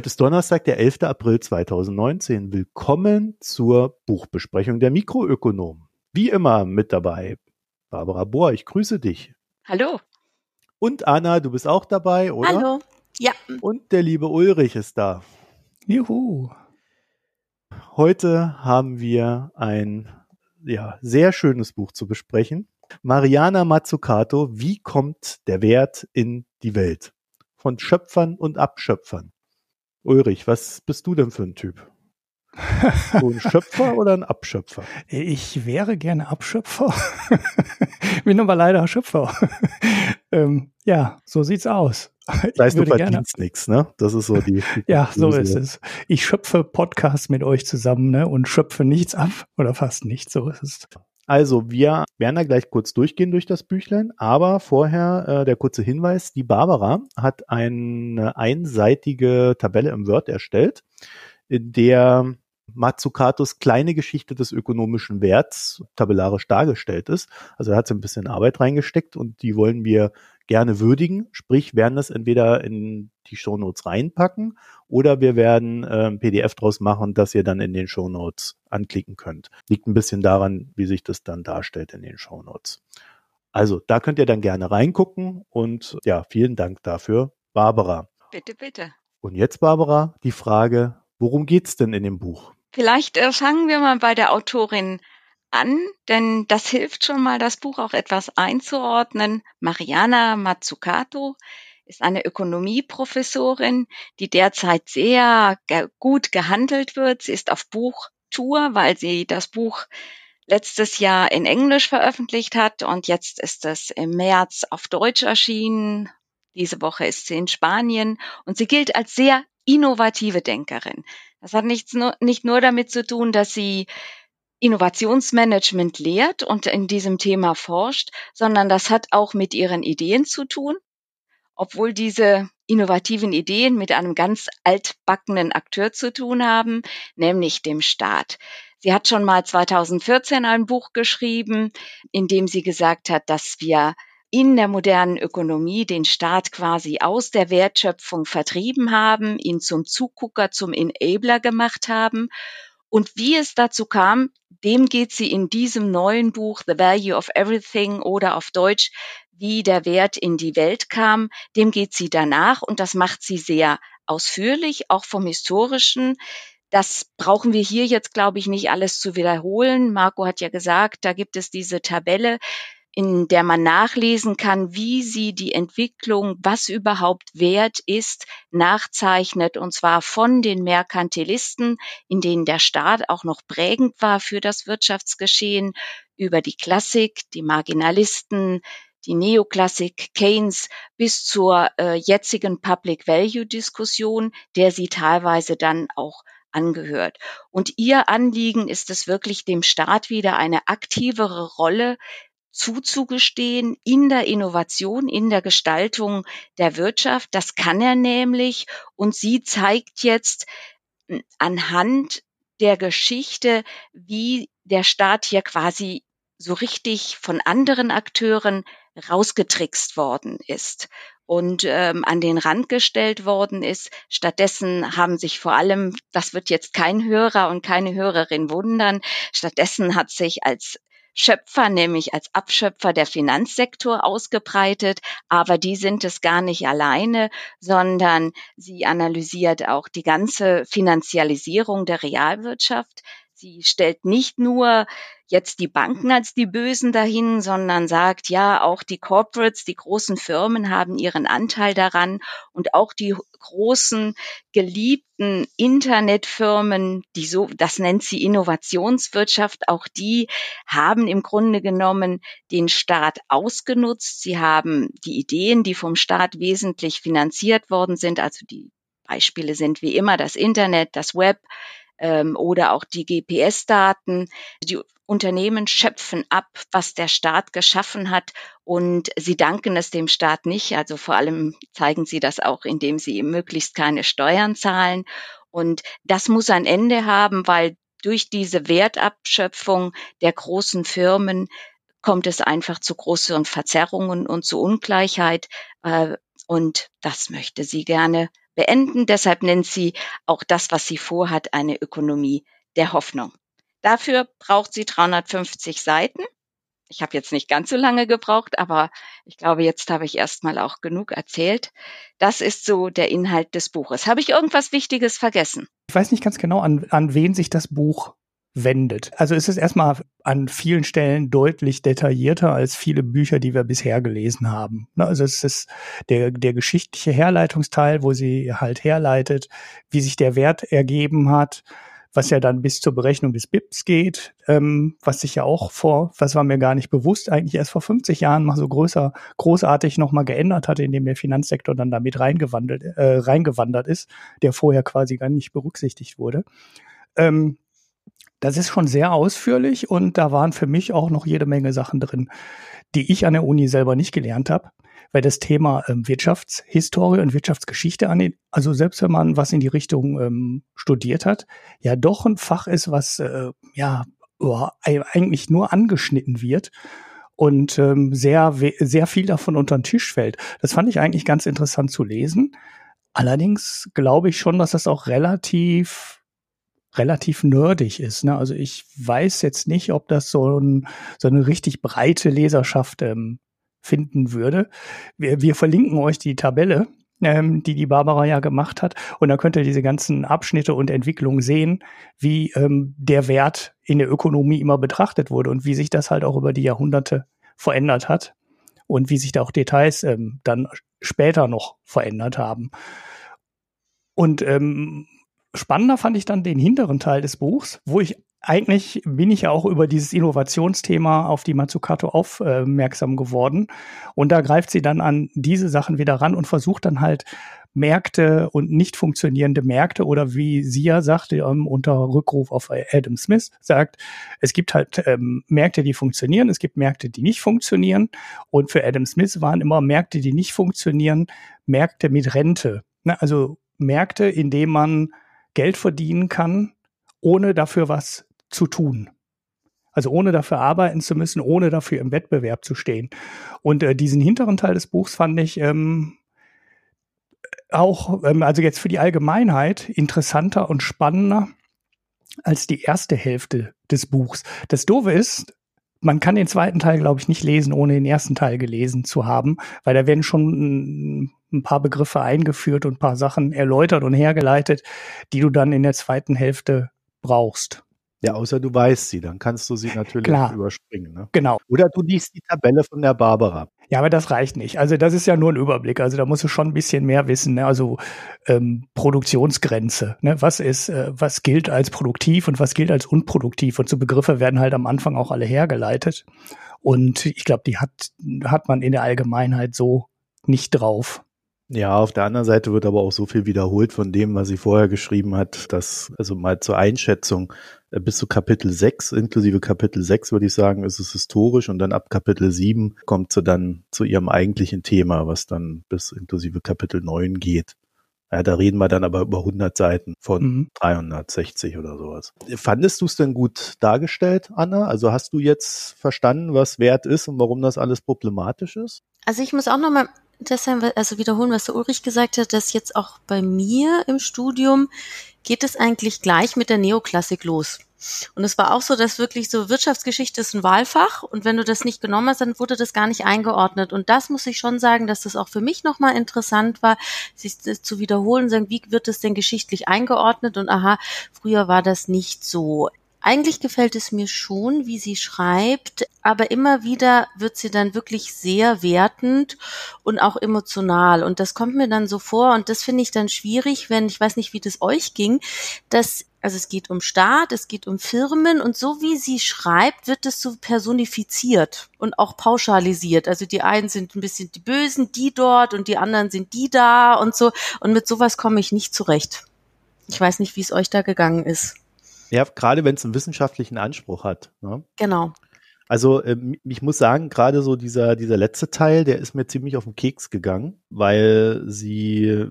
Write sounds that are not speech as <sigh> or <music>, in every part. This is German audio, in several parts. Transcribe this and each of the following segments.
Heute ist Donnerstag, der 11. April 2019. Willkommen zur Buchbesprechung der Mikroökonomen. Wie immer mit dabei Barbara Bohr, ich grüße dich. Hallo. Und Anna, du bist auch dabei, oder? Hallo. Ja. Und der liebe Ulrich ist da. Juhu. Heute haben wir ein ja, sehr schönes Buch zu besprechen. Mariana Mazzucato, Wie kommt der Wert in die Welt? Von Schöpfern und Abschöpfern. Ulrich, was bist du denn für ein Typ? So ein <laughs> Schöpfer oder ein Abschöpfer? Ich wäre gerne Abschöpfer, <laughs> bin aber leider Schöpfer. <laughs> ähm, ja, so sieht's aus. Das heißt, du verdienst nichts, ne? Das ist so die. die ja, so ist es. Ich schöpfe Podcasts mit euch zusammen, ne? Und schöpfe nichts ab oder fast nichts. So ist es. Also wir werden da gleich kurz durchgehen durch das Büchlein, aber vorher äh, der kurze Hinweis, die Barbara hat eine einseitige Tabelle im Word erstellt, in der Mazzucatos kleine Geschichte des ökonomischen Werts tabellarisch dargestellt ist. Also er hat so ein bisschen Arbeit reingesteckt und die wollen wir gerne würdigen. Sprich, werden das entweder in die Shownotes reinpacken oder wir werden äh, ein PDF draus machen, das ihr dann in den Shownotes anklicken könnt. Liegt ein bisschen daran, wie sich das dann darstellt in den Shownotes. Also da könnt ihr dann gerne reingucken und ja, vielen Dank dafür, Barbara. Bitte, bitte. Und jetzt, Barbara, die Frage, worum geht's denn in dem Buch? Vielleicht äh, fangen wir mal bei der Autorin an, denn das hilft schon mal, das Buch auch etwas einzuordnen. Mariana Mazzucato ist eine Ökonomieprofessorin, die derzeit sehr ge gut gehandelt wird. Sie ist auf Buchtour, weil sie das Buch letztes Jahr in Englisch veröffentlicht hat und jetzt ist es im März auf Deutsch erschienen. Diese Woche ist sie in Spanien und sie gilt als sehr innovative Denkerin. Das hat nichts nur, nicht nur damit zu tun, dass sie Innovationsmanagement lehrt und in diesem Thema forscht, sondern das hat auch mit ihren Ideen zu tun, obwohl diese innovativen Ideen mit einem ganz altbackenen Akteur zu tun haben, nämlich dem Staat. Sie hat schon mal 2014 ein Buch geschrieben, in dem sie gesagt hat, dass wir in der modernen Ökonomie den Staat quasi aus der Wertschöpfung vertrieben haben, ihn zum Zugucker, zum Enabler gemacht haben und wie es dazu kam, dem geht sie in diesem neuen Buch The Value of Everything oder auf Deutsch Wie der Wert in die Welt kam, dem geht sie danach und das macht sie sehr ausführlich, auch vom historischen. Das brauchen wir hier jetzt, glaube ich, nicht alles zu wiederholen. Marco hat ja gesagt, da gibt es diese Tabelle in der man nachlesen kann, wie sie die Entwicklung, was überhaupt wert ist, nachzeichnet, und zwar von den Merkantilisten, in denen der Staat auch noch prägend war für das Wirtschaftsgeschehen, über die Klassik, die Marginalisten, die Neoklassik Keynes bis zur äh, jetzigen Public Value Diskussion, der sie teilweise dann auch angehört. Und ihr Anliegen ist es wirklich, dem Staat wieder eine aktivere Rolle zuzugestehen in der Innovation, in der Gestaltung der Wirtschaft. Das kann er nämlich. Und sie zeigt jetzt hm, anhand der Geschichte, wie der Staat hier quasi so richtig von anderen Akteuren rausgetrickst worden ist und ähm, an den Rand gestellt worden ist. Stattdessen haben sich vor allem, das wird jetzt kein Hörer und keine Hörerin wundern, stattdessen hat sich als Schöpfer, nämlich als Abschöpfer der Finanzsektor ausgebreitet. Aber die sind es gar nicht alleine, sondern sie analysiert auch die ganze Finanzialisierung der Realwirtschaft. Sie stellt nicht nur jetzt die Banken als die Bösen dahin, sondern sagt, ja, auch die Corporates, die großen Firmen haben ihren Anteil daran und auch die großen geliebten Internetfirmen, die so, das nennt sie Innovationswirtschaft, auch die haben im Grunde genommen den Staat ausgenutzt. Sie haben die Ideen, die vom Staat wesentlich finanziert worden sind, also die Beispiele sind wie immer das Internet, das Web, ähm, oder auch die GPS-Daten. Die Unternehmen schöpfen ab, was der Staat geschaffen hat und sie danken es dem Staat nicht. Also vor allem zeigen sie das auch, indem sie möglichst keine Steuern zahlen. Und das muss ein Ende haben, weil durch diese Wertabschöpfung der großen Firmen kommt es einfach zu größeren Verzerrungen und zu Ungleichheit. Äh, und das möchte sie gerne beenden. Deshalb nennt sie auch das, was sie vorhat, eine Ökonomie der Hoffnung. Dafür braucht sie 350 Seiten. Ich habe jetzt nicht ganz so lange gebraucht, aber ich glaube, jetzt habe ich erstmal auch genug erzählt. Das ist so der Inhalt des Buches. Habe ich irgendwas Wichtiges vergessen? Ich weiß nicht ganz genau, an, an wen sich das Buch wendet. Also es ist erstmal an vielen Stellen deutlich detaillierter als viele Bücher, die wir bisher gelesen haben. Ne, also es ist der, der geschichtliche Herleitungsteil, wo sie halt herleitet, wie sich der Wert ergeben hat, was ja dann bis zur Berechnung des BIPs geht, ähm, was sich ja auch vor, was war mir gar nicht bewusst, eigentlich erst vor 50 Jahren mal so größer, großartig nochmal geändert hatte, indem der Finanzsektor dann damit reingewandelt, äh, reingewandert ist, der vorher quasi gar nicht berücksichtigt wurde. Ähm, das ist schon sehr ausführlich und da waren für mich auch noch jede Menge Sachen drin, die ich an der Uni selber nicht gelernt habe, weil das Thema ähm, Wirtschaftshistorie und Wirtschaftsgeschichte an also selbst wenn man was in die Richtung ähm, studiert hat, ja doch ein Fach ist, was äh, ja oh, eigentlich nur angeschnitten wird und ähm, sehr sehr viel davon unter den Tisch fällt. Das fand ich eigentlich ganz interessant zu lesen. Allerdings glaube ich schon, dass das auch relativ relativ nerdig ist. Ne? Also ich weiß jetzt nicht, ob das so, ein, so eine richtig breite Leserschaft ähm, finden würde. Wir, wir verlinken euch die Tabelle, ähm, die die Barbara ja gemacht hat. Und da könnt ihr diese ganzen Abschnitte und Entwicklungen sehen, wie ähm, der Wert in der Ökonomie immer betrachtet wurde und wie sich das halt auch über die Jahrhunderte verändert hat und wie sich da auch Details ähm, dann später noch verändert haben. Und ähm, Spannender fand ich dann den hinteren Teil des Buchs, wo ich eigentlich bin ich ja auch über dieses Innovationsthema auf die Mazzucato aufmerksam geworden. Und da greift sie dann an diese Sachen wieder ran und versucht dann halt Märkte und nicht funktionierende Märkte oder wie sie ja sagte, ähm, unter Rückruf auf Adam Smith sagt, es gibt halt ähm, Märkte, die funktionieren, es gibt Märkte, die nicht funktionieren. Und für Adam Smith waren immer Märkte, die nicht funktionieren, Märkte mit Rente. Ne? Also Märkte, in denen man Geld verdienen kann, ohne dafür was zu tun. Also ohne dafür arbeiten zu müssen, ohne dafür im Wettbewerb zu stehen. Und äh, diesen hinteren Teil des Buchs fand ich ähm, auch, ähm, also jetzt für die Allgemeinheit, interessanter und spannender als die erste Hälfte des Buchs. Das Doofe ist, man kann den zweiten Teil, glaube ich, nicht lesen, ohne den ersten Teil gelesen zu haben, weil da werden schon ein paar Begriffe eingeführt und ein paar Sachen erläutert und hergeleitet, die du dann in der zweiten Hälfte brauchst. Ja, außer du weißt sie, dann kannst du sie natürlich Klar. überspringen. Ne? Genau. Oder du liest die Tabelle von der Barbara. Ja, aber das reicht nicht. Also das ist ja nur ein Überblick. Also da musst du schon ein bisschen mehr wissen. Ne? Also ähm, Produktionsgrenze. Ne? Was ist, äh, was gilt als produktiv und was gilt als unproduktiv? Und so Begriffe werden halt am Anfang auch alle hergeleitet. Und ich glaube, die hat, hat man in der Allgemeinheit so nicht drauf. Ja, auf der anderen Seite wird aber auch so viel wiederholt von dem, was sie vorher geschrieben hat, dass, also mal zur Einschätzung, äh, bis zu Kapitel 6, inklusive Kapitel 6 würde ich sagen, ist es historisch und dann ab Kapitel 7 kommt sie dann zu ihrem eigentlichen Thema, was dann bis inklusive Kapitel 9 geht. Ja, da reden wir dann aber über 100 Seiten von mhm. 360 oder sowas. Fandest du es denn gut dargestellt, Anna? Also hast du jetzt verstanden, was Wert ist und warum das alles problematisch ist? Also ich muss auch nochmal deshalb also wiederholen, was der Ulrich gesagt hat, dass jetzt auch bei mir im Studium geht es eigentlich gleich mit der Neoklassik los. Und es war auch so, dass wirklich so Wirtschaftsgeschichte ist ein Wahlfach und wenn du das nicht genommen hast, dann wurde das gar nicht eingeordnet. Und das muss ich schon sagen, dass das auch für mich nochmal interessant war, sich das zu wiederholen, sagen, wie wird das denn geschichtlich eingeordnet? Und aha, früher war das nicht so. Eigentlich gefällt es mir schon, wie sie schreibt, aber immer wieder wird sie dann wirklich sehr wertend und auch emotional. Und das kommt mir dann so vor und das finde ich dann schwierig, wenn, ich weiß nicht, wie das euch ging, dass also es geht um Staat, es geht um Firmen und so wie sie schreibt, wird es so personifiziert und auch pauschalisiert. Also die einen sind ein bisschen die Bösen, die dort und die anderen sind die da und so. Und mit sowas komme ich nicht zurecht. Ich weiß nicht, wie es euch da gegangen ist. Ja, gerade wenn es einen wissenschaftlichen Anspruch hat. Ne? Genau. Also ähm, ich muss sagen, gerade so dieser, dieser letzte Teil, der ist mir ziemlich auf den Keks gegangen, weil sie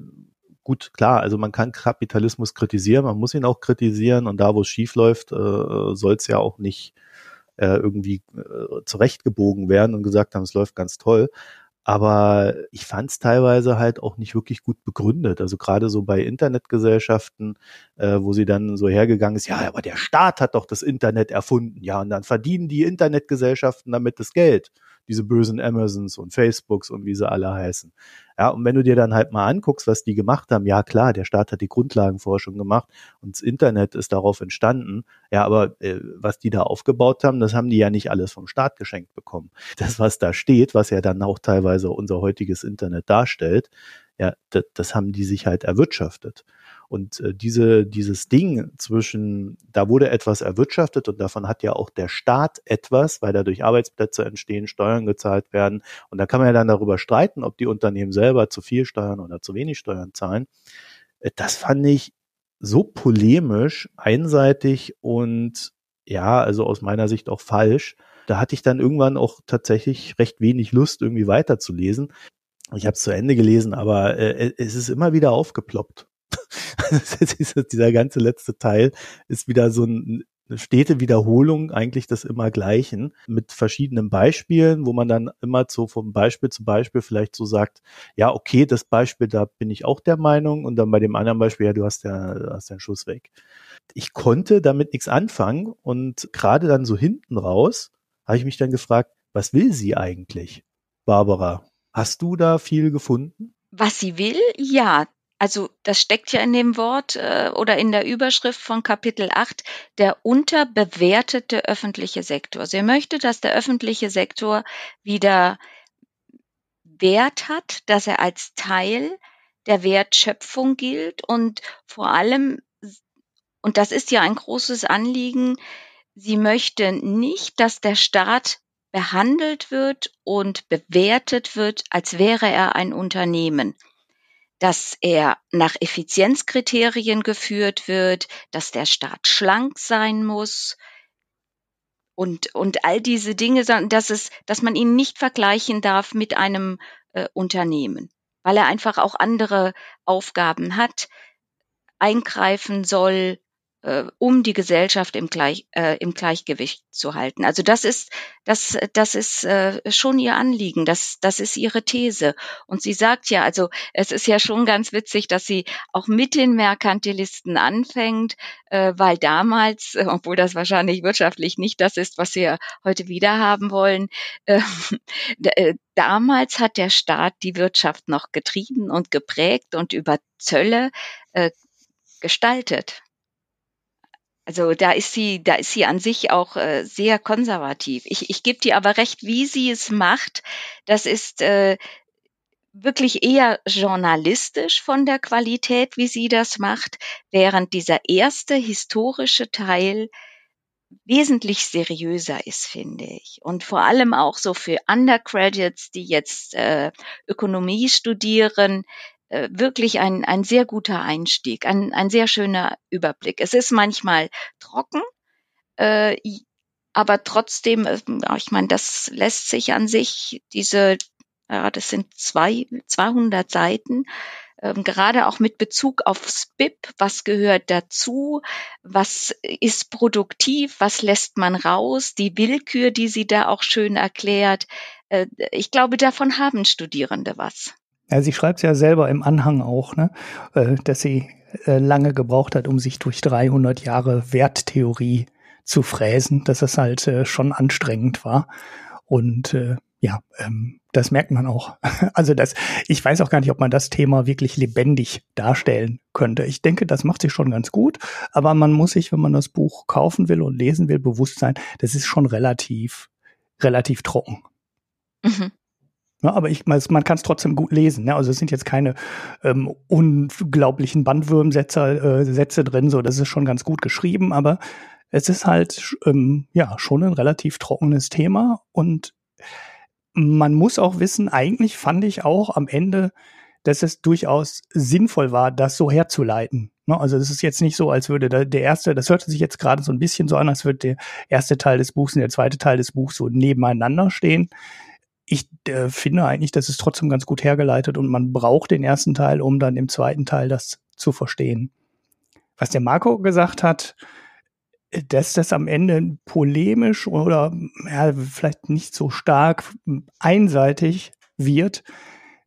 gut, klar, also man kann Kapitalismus kritisieren, man muss ihn auch kritisieren und da, wo es schief läuft, äh, soll es ja auch nicht äh, irgendwie äh, zurechtgebogen werden und gesagt haben, es läuft ganz toll. Aber ich fand es teilweise halt auch nicht wirklich gut begründet. Also gerade so bei Internetgesellschaften, äh, wo sie dann so hergegangen ist, ja, aber der Staat hat doch das Internet erfunden, ja, und dann verdienen die Internetgesellschaften damit das Geld diese bösen Amazons und Facebooks und wie sie alle heißen. Ja, und wenn du dir dann halt mal anguckst, was die gemacht haben, ja klar, der Staat hat die Grundlagenforschung gemacht und das Internet ist darauf entstanden. Ja, aber äh, was die da aufgebaut haben, das haben die ja nicht alles vom Staat geschenkt bekommen. Das, was da steht, was ja dann auch teilweise unser heutiges Internet darstellt, ja, das, das haben die sich halt erwirtschaftet. Und äh, diese, dieses Ding zwischen, da wurde etwas erwirtschaftet und davon hat ja auch der Staat etwas, weil dadurch Arbeitsplätze entstehen, Steuern gezahlt werden. Und da kann man ja dann darüber streiten, ob die Unternehmen selber zu viel Steuern oder zu wenig Steuern zahlen. Äh, das fand ich so polemisch, einseitig und ja, also aus meiner Sicht auch falsch. Da hatte ich dann irgendwann auch tatsächlich recht wenig Lust, irgendwie weiterzulesen. Ich habe es zu Ende gelesen, aber äh, es ist immer wieder aufgeploppt. <laughs> dieser ganze letzte Teil ist wieder so ein, eine stete Wiederholung eigentlich des immer Gleichen mit verschiedenen Beispielen, wo man dann immer so vom Beispiel zu Beispiel vielleicht so sagt, ja, okay, das Beispiel, da bin ich auch der Meinung und dann bei dem anderen Beispiel, ja, du hast ja, du hast den Schuss weg. Ich konnte damit nichts anfangen und gerade dann so hinten raus habe ich mich dann gefragt, was will sie eigentlich, Barbara? Hast du da viel gefunden? Was sie will? Ja, also das steckt ja in dem Wort äh, oder in der Überschrift von Kapitel 8, der unterbewertete öffentliche Sektor. Sie möchte, dass der öffentliche Sektor wieder Wert hat, dass er als Teil der Wertschöpfung gilt und vor allem, und das ist ja ein großes Anliegen, sie möchte nicht, dass der Staat behandelt wird und bewertet wird, als wäre er ein Unternehmen dass er nach Effizienzkriterien geführt wird, dass der Staat schlank sein muss und, und all diese Dinge, dass, es, dass man ihn nicht vergleichen darf mit einem äh, Unternehmen, weil er einfach auch andere Aufgaben hat, eingreifen soll, äh, um die Gesellschaft im, Gleich, äh, im Gleichgewicht zu halten. Also das ist, das, das ist äh, schon ihr Anliegen, das, das ist ihre These. Und sie sagt ja, also es ist ja schon ganz witzig, dass sie auch mit den Merkantilisten anfängt, äh, weil damals, äh, obwohl das wahrscheinlich wirtschaftlich nicht das ist, was wir heute wieder haben wollen, äh, <laughs> äh, damals hat der Staat die Wirtschaft noch getrieben und geprägt und über Zölle äh, gestaltet. Also da ist sie, da ist sie an sich auch äh, sehr konservativ. Ich, ich gebe dir aber recht, wie sie es macht. Das ist äh, wirklich eher journalistisch von der Qualität, wie sie das macht, während dieser erste historische Teil wesentlich seriöser ist, finde ich. Und vor allem auch so für Undergraduates, die jetzt äh, Ökonomie studieren, äh, wirklich ein, ein sehr guter Einstieg, ein, ein sehr schöner Überblick. Es ist manchmal trocken, äh, aber trotzdem, äh, ich meine, das lässt sich an sich, diese, ja, das sind zwei, 200 Seiten, ähm, gerade auch mit Bezug aufs BIP, was gehört dazu, was ist produktiv, was lässt man raus, die Willkür, die sie da auch schön erklärt. Äh, ich glaube, davon haben Studierende was. Ja, sie schreibt ja selber im Anhang auch, ne, äh, dass sie äh, lange gebraucht hat, um sich durch 300 Jahre Werttheorie zu fräsen, dass es halt äh, schon anstrengend war. Und ja, ähm, das merkt man auch. <laughs> Also das, ich weiß auch gar nicht, ob man das Thema wirklich lebendig darstellen könnte. Ich denke, das macht sich schon ganz gut, aber man muss sich, wenn man das Buch kaufen will und lesen will, bewusst sein, das ist schon relativ, relativ trocken. Mhm. Ja, aber ich, man kann es trotzdem gut lesen. Ne? Also es sind jetzt keine ähm, unglaublichen Bandwürmsätze äh, Sätze drin, so das ist schon ganz gut geschrieben, aber es ist halt ähm, ja schon ein relativ trockenes Thema und man muss auch wissen, eigentlich fand ich auch am Ende, dass es durchaus sinnvoll war, das so herzuleiten. Ne? Also es ist jetzt nicht so, als würde der, der erste, das hörte sich jetzt gerade so ein bisschen so an, als würde der erste Teil des Buchs und der zweite Teil des Buchs so nebeneinander stehen ich äh, finde eigentlich, das ist trotzdem ganz gut hergeleitet und man braucht den ersten Teil, um dann im zweiten Teil das zu verstehen. Was der Marco gesagt hat, äh, dass das am Ende polemisch oder ja, vielleicht nicht so stark einseitig wird,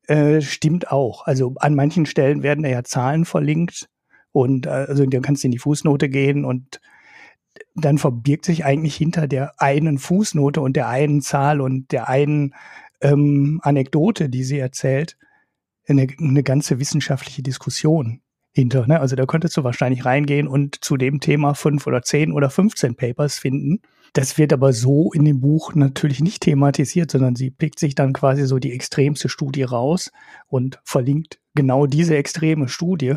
äh, stimmt auch. Also an manchen Stellen werden da ja Zahlen verlinkt und äh, also dann kannst du in die Fußnote gehen und dann verbirgt sich eigentlich hinter der einen Fußnote und der einen Zahl und der einen ähm, Anekdote, die sie erzählt, eine, eine ganze wissenschaftliche Diskussion hinter. Ne? Also da könntest du wahrscheinlich reingehen und zu dem Thema fünf oder zehn oder 15 Papers finden. Das wird aber so in dem Buch natürlich nicht thematisiert, sondern sie pickt sich dann quasi so die extremste Studie raus und verlinkt genau diese extreme Studie.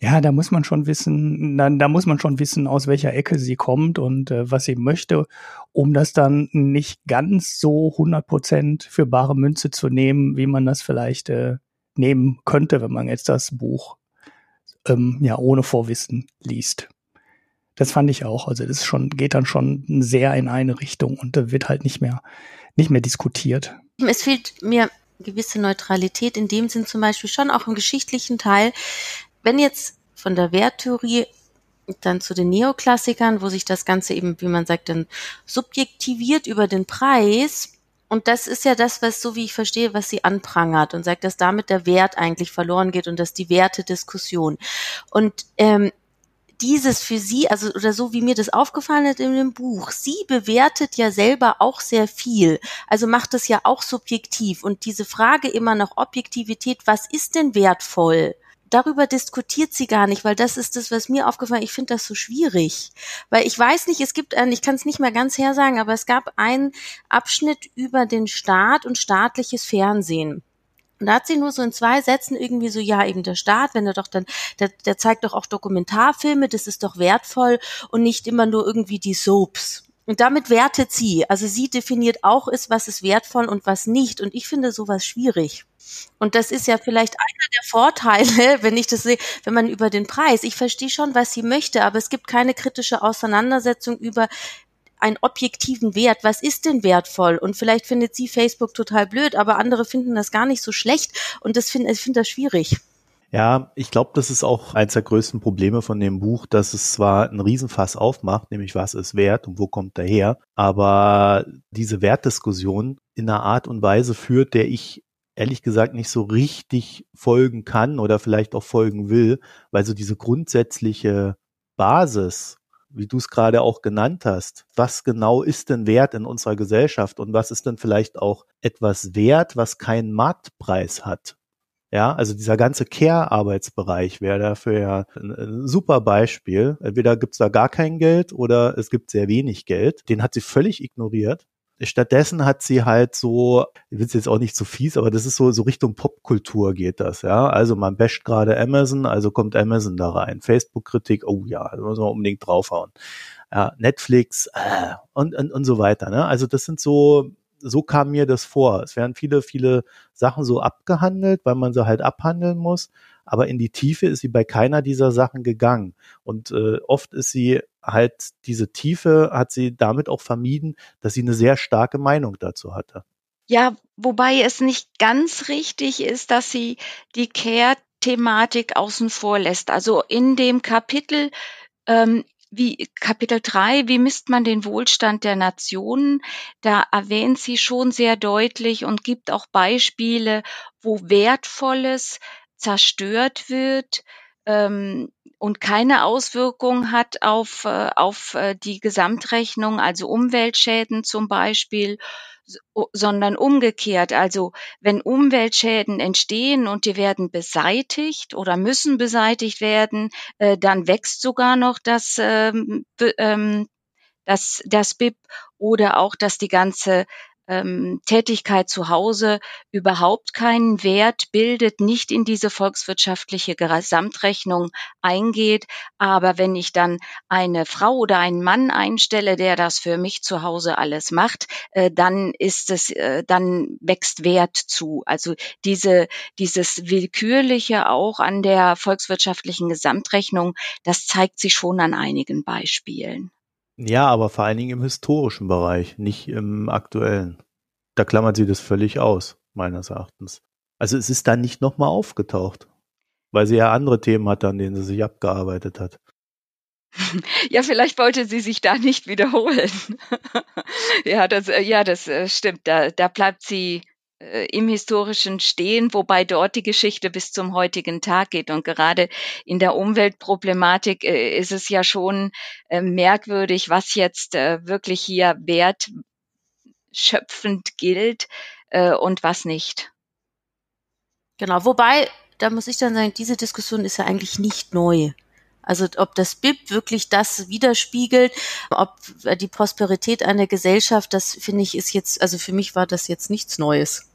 Ja, da muss man schon wissen, dann, da muss man schon wissen, aus welcher Ecke sie kommt und äh, was sie möchte, um das dann nicht ganz so 100 Prozent für bare Münze zu nehmen, wie man das vielleicht äh, nehmen könnte, wenn man jetzt das Buch ähm, ja ohne Vorwissen liest. Das fand ich auch. Also das schon, geht dann schon sehr in eine Richtung und da wird halt nicht mehr, nicht mehr diskutiert. Es fehlt mir gewisse Neutralität in dem Sinn zum Beispiel schon auch im geschichtlichen Teil. Wenn jetzt von der Werttheorie dann zu den Neoklassikern, wo sich das Ganze eben, wie man sagt, dann subjektiviert über den Preis, und das ist ja das, was, so wie ich verstehe, was sie anprangert und sagt, dass damit der Wert eigentlich verloren geht und dass die Wertediskussion. Und ähm, dieses für sie, also oder so wie mir das aufgefallen ist in dem Buch, sie bewertet ja selber auch sehr viel, also macht es ja auch subjektiv und diese Frage immer nach Objektivität, was ist denn wertvoll? Darüber diskutiert sie gar nicht, weil das ist das, was mir aufgefallen ist. Ich finde das so schwierig. Weil ich weiß nicht, es gibt einen, ich kann es nicht mehr ganz her sagen, aber es gab einen Abschnitt über den Staat und staatliches Fernsehen. Und da hat sie nur so in zwei Sätzen irgendwie so, ja, eben der Staat, wenn er doch dann, der, der zeigt doch auch Dokumentarfilme, das ist doch wertvoll und nicht immer nur irgendwie die Soaps. Und damit wertet sie. Also sie definiert auch ist, was ist wertvoll und was nicht. Und ich finde sowas schwierig. Und das ist ja vielleicht einer der Vorteile, <laughs> wenn ich das sehe, wenn man über den Preis. Ich verstehe schon, was sie möchte, aber es gibt keine kritische Auseinandersetzung über einen objektiven Wert. Was ist denn wertvoll? Und vielleicht findet sie Facebook total blöd, aber andere finden das gar nicht so schlecht. Und das finde ich finde das schwierig. Ja, ich glaube, das ist auch eins der größten Probleme von dem Buch, dass es zwar ein Riesenfass aufmacht, nämlich was ist Wert und wo kommt er her, aber diese Wertdiskussion in einer Art und Weise führt, der ich ehrlich gesagt nicht so richtig folgen kann oder vielleicht auch folgen will, weil so diese grundsätzliche Basis, wie du es gerade auch genannt hast, was genau ist denn Wert in unserer Gesellschaft und was ist denn vielleicht auch etwas wert, was keinen Marktpreis hat? Ja, also dieser ganze Care-Arbeitsbereich wäre dafür ja ein, ein, super Beispiel. Entweder gibt es da gar kein Geld oder es gibt sehr wenig Geld. Den hat sie völlig ignoriert. Stattdessen hat sie halt so, ich will jetzt auch nicht zu fies, aber das ist so, so Richtung Popkultur geht das, ja. Also man basht gerade Amazon, also kommt Amazon da rein. Facebook-Kritik, oh ja, da muss man unbedingt draufhauen. Ja, Netflix äh, und, und, und so weiter. Ne? Also das sind so so kam mir das vor. Es werden viele, viele Sachen so abgehandelt, weil man sie halt abhandeln muss. Aber in die Tiefe ist sie bei keiner dieser Sachen gegangen. Und äh, oft ist sie halt, diese Tiefe hat sie damit auch vermieden, dass sie eine sehr starke Meinung dazu hatte. Ja, wobei es nicht ganz richtig ist, dass sie die Care-Thematik außen vor lässt. Also in dem Kapitel ähm, wie Kapitel 3, wie misst man den Wohlstand der Nationen? Da erwähnt sie schon sehr deutlich und gibt auch Beispiele, wo Wertvolles zerstört wird ähm, und keine Auswirkung hat auf, äh, auf äh, die Gesamtrechnung, also Umweltschäden zum Beispiel sondern umgekehrt. Also wenn Umweltschäden entstehen und die werden beseitigt oder müssen beseitigt werden, äh, dann wächst sogar noch das, ähm, ähm, das, das BIP oder auch, dass die ganze ähm, Tätigkeit zu Hause überhaupt keinen Wert bildet, nicht in diese volkswirtschaftliche Gesamtrechnung eingeht. Aber wenn ich dann eine Frau oder einen Mann einstelle, der das für mich zu Hause alles macht, äh, dann ist es, äh, dann wächst Wert zu. Also diese, dieses Willkürliche auch an der volkswirtschaftlichen Gesamtrechnung, das zeigt sich schon an einigen Beispielen. Ja, aber vor allen Dingen im historischen Bereich, nicht im aktuellen. Da klammert sie das völlig aus, meines Erachtens. Also es ist dann nicht nochmal aufgetaucht, weil sie ja andere Themen hat, an denen sie sich abgearbeitet hat. <laughs> Ja, vielleicht wollte sie sich da nicht wiederholen. <laughs> ja, das, äh, ja, das äh, stimmt. Da, da bleibt sie im historischen stehen, wobei dort die Geschichte bis zum heutigen Tag geht. Und gerade in der Umweltproblematik äh, ist es ja schon äh, merkwürdig, was jetzt äh, wirklich hier wertschöpfend gilt äh, und was nicht. Genau, wobei, da muss ich dann sagen, diese Diskussion ist ja eigentlich nicht neu. Also ob das BIP wirklich das widerspiegelt, ob die Prosperität einer Gesellschaft, das finde ich ist jetzt, also für mich war das jetzt nichts Neues.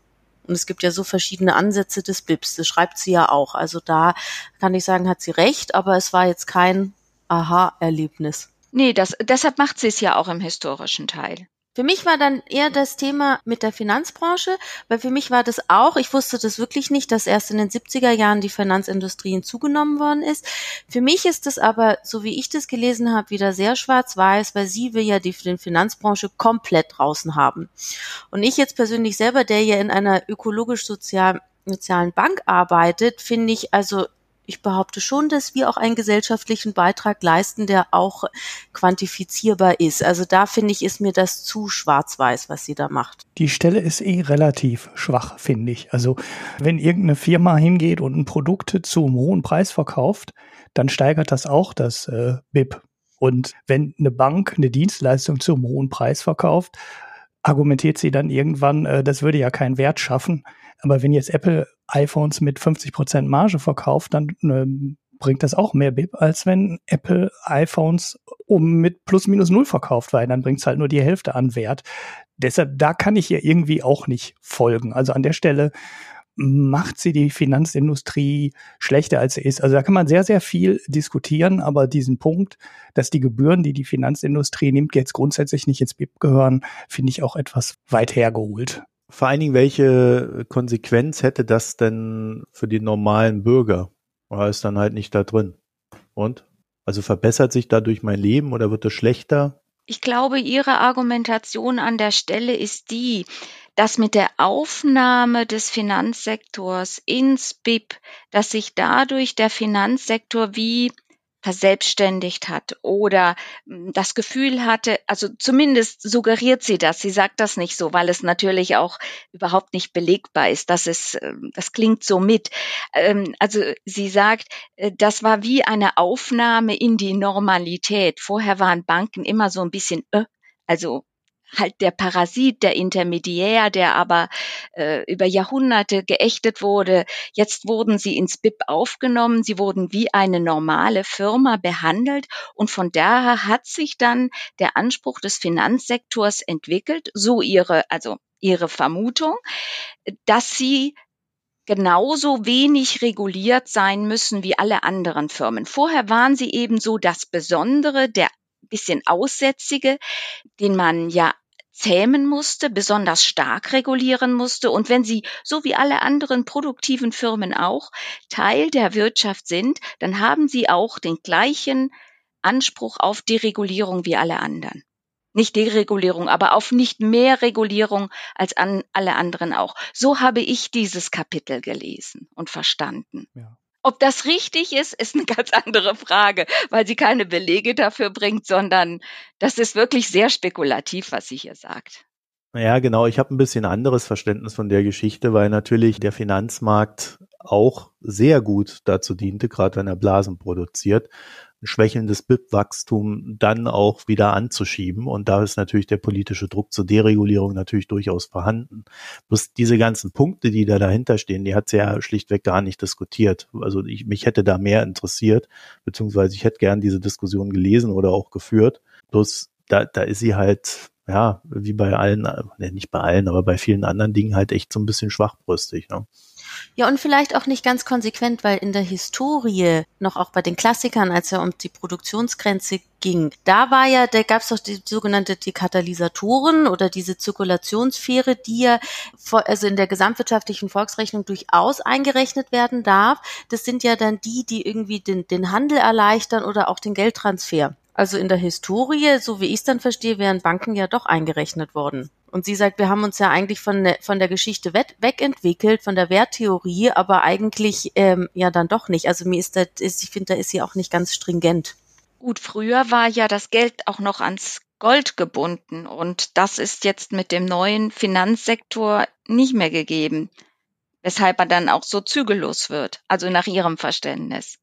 Und es gibt ja so verschiedene Ansätze des BIPs. Das schreibt sie ja auch. Also da kann ich sagen, hat sie recht, aber es war jetzt kein Aha-Erlebnis. Nee, das, deshalb macht sie es ja auch im historischen Teil. Für mich war dann eher das Thema mit der Finanzbranche, weil für mich war das auch, ich wusste das wirklich nicht, dass erst in den 70er Jahren die Finanzindustrie hinzugenommen worden ist. Für mich ist das aber, so wie ich das gelesen habe, wieder sehr schwarz-weiß, weil sie will ja die, Finanzbranche komplett draußen haben. Und ich jetzt persönlich selber, der ja in einer ökologisch-sozialen sozialen Bank arbeitet, finde ich also ich behaupte schon, dass wir auch einen gesellschaftlichen Beitrag leisten, der auch quantifizierbar ist. Also da finde ich, ist mir das zu schwarz-weiß, was sie da macht. Die Stelle ist eh relativ schwach, finde ich. Also wenn irgendeine Firma hingeht und ein Produkt zu einem hohen Preis verkauft, dann steigert das auch das äh, BIP. Und wenn eine Bank eine Dienstleistung zu einem hohen Preis verkauft, argumentiert sie dann irgendwann, äh, das würde ja keinen Wert schaffen. Aber wenn jetzt Apple iPhones mit 50 Prozent Marge verkauft, dann ähm, bringt das auch mehr BIP, als wenn Apple iPhones um mit plus minus null verkauft, weil dann bringt es halt nur die Hälfte an Wert. Deshalb, da kann ich ihr irgendwie auch nicht folgen. Also an der Stelle macht sie die Finanzindustrie schlechter als sie ist. Also da kann man sehr, sehr viel diskutieren, aber diesen Punkt, dass die Gebühren, die die Finanzindustrie nimmt, jetzt grundsätzlich nicht ins BIP gehören, finde ich auch etwas weit hergeholt. Vor allen Dingen, welche Konsequenz hätte das denn für die normalen Bürger? Oder ist dann halt nicht da drin? Und? Also verbessert sich dadurch mein Leben oder wird es schlechter? Ich glaube, Ihre Argumentation an der Stelle ist die, dass mit der Aufnahme des Finanzsektors ins BIP, dass sich dadurch der Finanzsektor wie verselbstständigt hat oder hm, das Gefühl hatte, also zumindest suggeriert sie das, sie sagt das nicht so, weil es natürlich auch überhaupt nicht belegbar ist, dass es, ähm, das klingt so mit. Ähm, also sie sagt, äh, das war wie eine Aufnahme in die Normalität. Vorher waren Banken immer so ein bisschen, äh, also halt der Parasit, der Intermediär, der aber äh, über Jahrhunderte geächtet wurde. Jetzt wurden sie ins BIP aufgenommen, sie wurden wie eine normale Firma behandelt und von daher hat sich dann der Anspruch des Finanzsektors entwickelt, so ihre, also ihre Vermutung, dass sie genauso wenig reguliert sein müssen wie alle anderen Firmen. Vorher waren sie eben so das Besondere, der bisschen Aussätzige, den man ja zähmen musste, besonders stark regulieren musste. Und wenn sie, so wie alle anderen produktiven Firmen auch, Teil der Wirtschaft sind, dann haben sie auch den gleichen Anspruch auf Deregulierung wie alle anderen. Nicht Deregulierung, aber auf nicht mehr Regulierung als an alle anderen auch. So habe ich dieses Kapitel gelesen und verstanden. Ja. Ob das richtig ist, ist eine <laughs> ganz andere Frage, weil sie keine Belege dafür bringt, sondern das ist wirklich sehr spekulativ, was sie hier sagt. Ja, genau. Ich habe ein bisschen anderes Verständnis von der Geschichte, weil natürlich der Finanzmarkt auch sehr gut dazu diente, gerade wenn er Blasen produziert, ein schwächelndes BIP-Wachstum dann auch wieder anzuschieben. Und da ist natürlich der politische Druck zur Deregulierung natürlich durchaus vorhanden. Bloß diese ganzen Punkte, die da dahinter stehen, die hat sie ja schlichtweg gar nicht diskutiert. Also ich, mich hätte da mehr interessiert, beziehungsweise ich hätte gern diese Diskussion gelesen oder auch geführt. Bloß da, da ist sie halt, ja, wie bei allen, ne, nicht bei allen, aber bei vielen anderen Dingen halt echt so ein bisschen schwachbrüstig. Ne? Ja, und vielleicht auch nicht ganz konsequent, weil in der Historie, noch auch bei den Klassikern, als ja um die Produktionsgrenze ging, da war ja, da gab es doch die sogenannte die Katalysatoren oder diese Zirkulationssphäre, die ja vor, also in der gesamtwirtschaftlichen Volksrechnung durchaus eingerechnet werden darf. Das sind ja dann die, die irgendwie den, den Handel erleichtern oder auch den Geldtransfer. Also in der Historie, so wie ich es dann verstehe, wären Banken ja doch eingerechnet worden. Und sie sagt, wir haben uns ja eigentlich von der, von der Geschichte wegentwickelt, von der Werttheorie, aber eigentlich ähm, ja dann doch nicht. Also mir ist das, ich finde, da ist sie auch nicht ganz stringent. Gut, früher war ja das Geld auch noch ans Gold gebunden und das ist jetzt mit dem neuen Finanzsektor nicht mehr gegeben, weshalb er dann auch so zügellos wird, also nach ihrem Verständnis.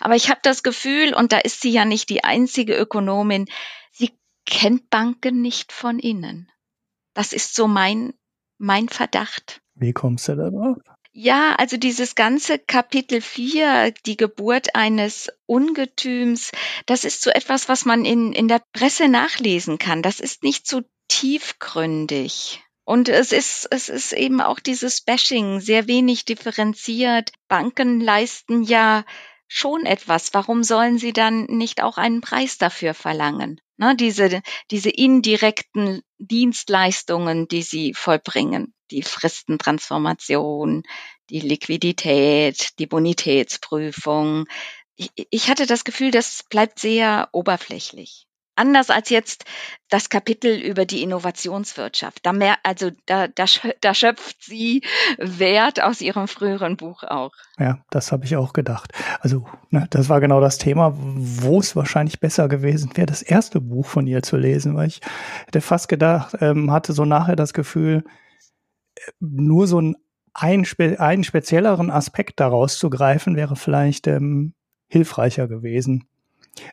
Aber ich habe das Gefühl, und da ist sie ja nicht die einzige Ökonomin, sie kennt Banken nicht von innen. Das ist so mein, mein Verdacht. Wie kommst du da drauf? Ja, also dieses ganze Kapitel 4, die Geburt eines Ungetüms, das ist so etwas, was man in, in der Presse nachlesen kann. Das ist nicht so tiefgründig. Und es ist, es ist eben auch dieses Bashing sehr wenig differenziert. Banken leisten ja schon etwas. Warum sollen sie dann nicht auch einen Preis dafür verlangen? Ne, diese, diese indirekten Dienstleistungen, die sie vollbringen, die Fristentransformation, die Liquidität, die Bonitätsprüfung. Ich, ich hatte das Gefühl, das bleibt sehr oberflächlich. Anders als jetzt das Kapitel über die Innovationswirtschaft. Da mehr, also da, da, da schöpft sie Wert aus ihrem früheren Buch auch. Ja, das habe ich auch gedacht. Also ne, das war genau das Thema, wo es wahrscheinlich besser gewesen wäre, das erste Buch von ihr zu lesen, weil ich hätte fast gedacht, ähm, hatte so nachher das Gefühl, nur so ein, ein spe einen spezielleren Aspekt daraus zu greifen, wäre vielleicht ähm, hilfreicher gewesen.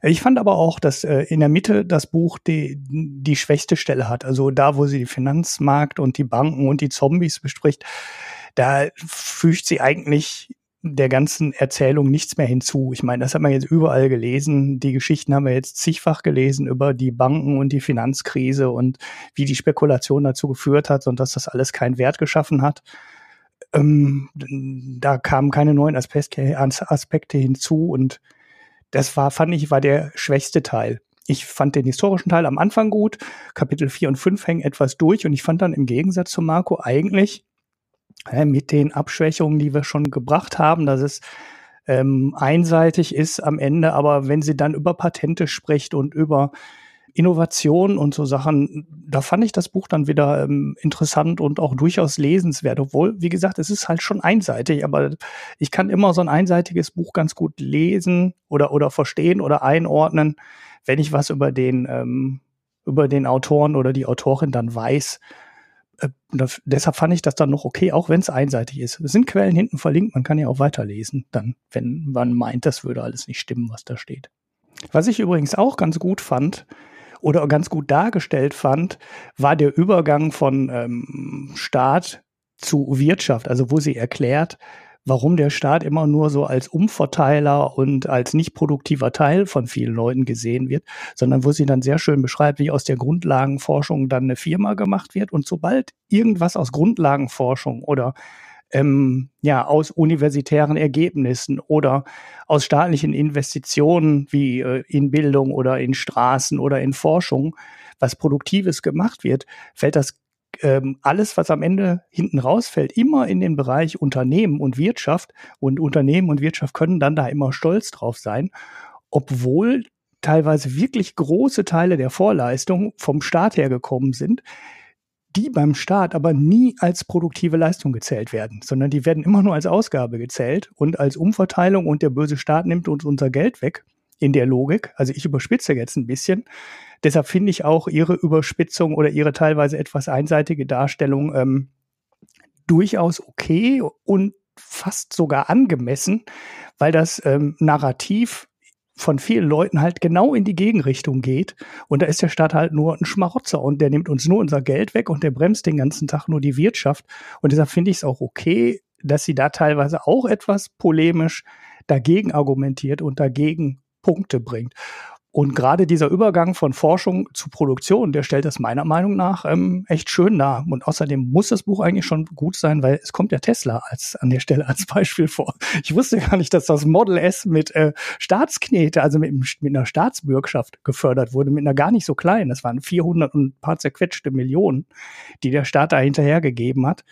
Ich fand aber auch, dass äh, in der Mitte das Buch die, die schwächste Stelle hat. Also da, wo sie die Finanzmarkt und die Banken und die Zombies bespricht, da fügt sie eigentlich der ganzen Erzählung nichts mehr hinzu. Ich meine, das hat man jetzt überall gelesen. Die Geschichten haben wir jetzt zigfach gelesen über die Banken und die Finanzkrise und wie die Spekulation dazu geführt hat und dass das alles keinen Wert geschaffen hat. Ähm, da kamen keine neuen Aspekte, Aspekte hinzu und das war, fand ich, war der schwächste Teil. Ich fand den historischen Teil am Anfang gut. Kapitel 4 und 5 hängen etwas durch und ich fand dann im Gegensatz zu Marco eigentlich äh, mit den Abschwächungen, die wir schon gebracht haben, dass es ähm, einseitig ist am Ende, aber wenn sie dann über Patente spricht und über Innovation und so Sachen, da fand ich das Buch dann wieder ähm, interessant und auch durchaus lesenswert. Obwohl, wie gesagt, es ist halt schon einseitig, aber ich kann immer so ein einseitiges Buch ganz gut lesen oder, oder verstehen oder einordnen, wenn ich was über den, ähm, über den Autoren oder die Autorin dann weiß. Äh, deshalb fand ich das dann noch okay, auch wenn es einseitig ist. Es sind Quellen hinten verlinkt, man kann ja auch weiterlesen, dann, wenn man meint, das würde alles nicht stimmen, was da steht. Was ich übrigens auch ganz gut fand, oder ganz gut dargestellt fand, war der Übergang von ähm, Staat zu Wirtschaft, also wo sie erklärt, warum der Staat immer nur so als Umverteiler und als nicht produktiver Teil von vielen Leuten gesehen wird, sondern wo sie dann sehr schön beschreibt, wie aus der Grundlagenforschung dann eine Firma gemacht wird. Und sobald irgendwas aus Grundlagenforschung oder ähm, ja, aus universitären Ergebnissen oder aus staatlichen Investitionen wie äh, in Bildung oder in Straßen oder in Forschung, was Produktives gemacht wird, fällt das ähm, alles, was am Ende hinten rausfällt, immer in den Bereich Unternehmen und Wirtschaft. Und Unternehmen und Wirtschaft können dann da immer stolz drauf sein, obwohl teilweise wirklich große Teile der Vorleistung vom Staat her gekommen sind, die beim Staat aber nie als produktive Leistung gezählt werden, sondern die werden immer nur als Ausgabe gezählt und als Umverteilung und der böse Staat nimmt uns unser Geld weg in der Logik. Also ich überspitze jetzt ein bisschen. Deshalb finde ich auch ihre Überspitzung oder ihre teilweise etwas einseitige Darstellung ähm, durchaus okay und fast sogar angemessen, weil das ähm, Narrativ von vielen Leuten halt genau in die Gegenrichtung geht. Und da ist der Staat halt nur ein Schmarotzer und der nimmt uns nur unser Geld weg und der bremst den ganzen Tag nur die Wirtschaft. Und deshalb finde ich es auch okay, dass sie da teilweise auch etwas polemisch dagegen argumentiert und dagegen Punkte bringt. Und gerade dieser Übergang von Forschung zu Produktion, der stellt das meiner Meinung nach ähm, echt schön dar. Und außerdem muss das Buch eigentlich schon gut sein, weil es kommt ja Tesla als an der Stelle als <laughs> Beispiel vor. Ich wusste gar nicht, dass das Model S mit äh, Staatsknete, also mit, mit einer Staatsbürgschaft gefördert wurde, mit einer gar nicht so kleinen. Das waren 400 und ein paar zerquetschte Millionen, die der Staat da hinterhergegeben hat.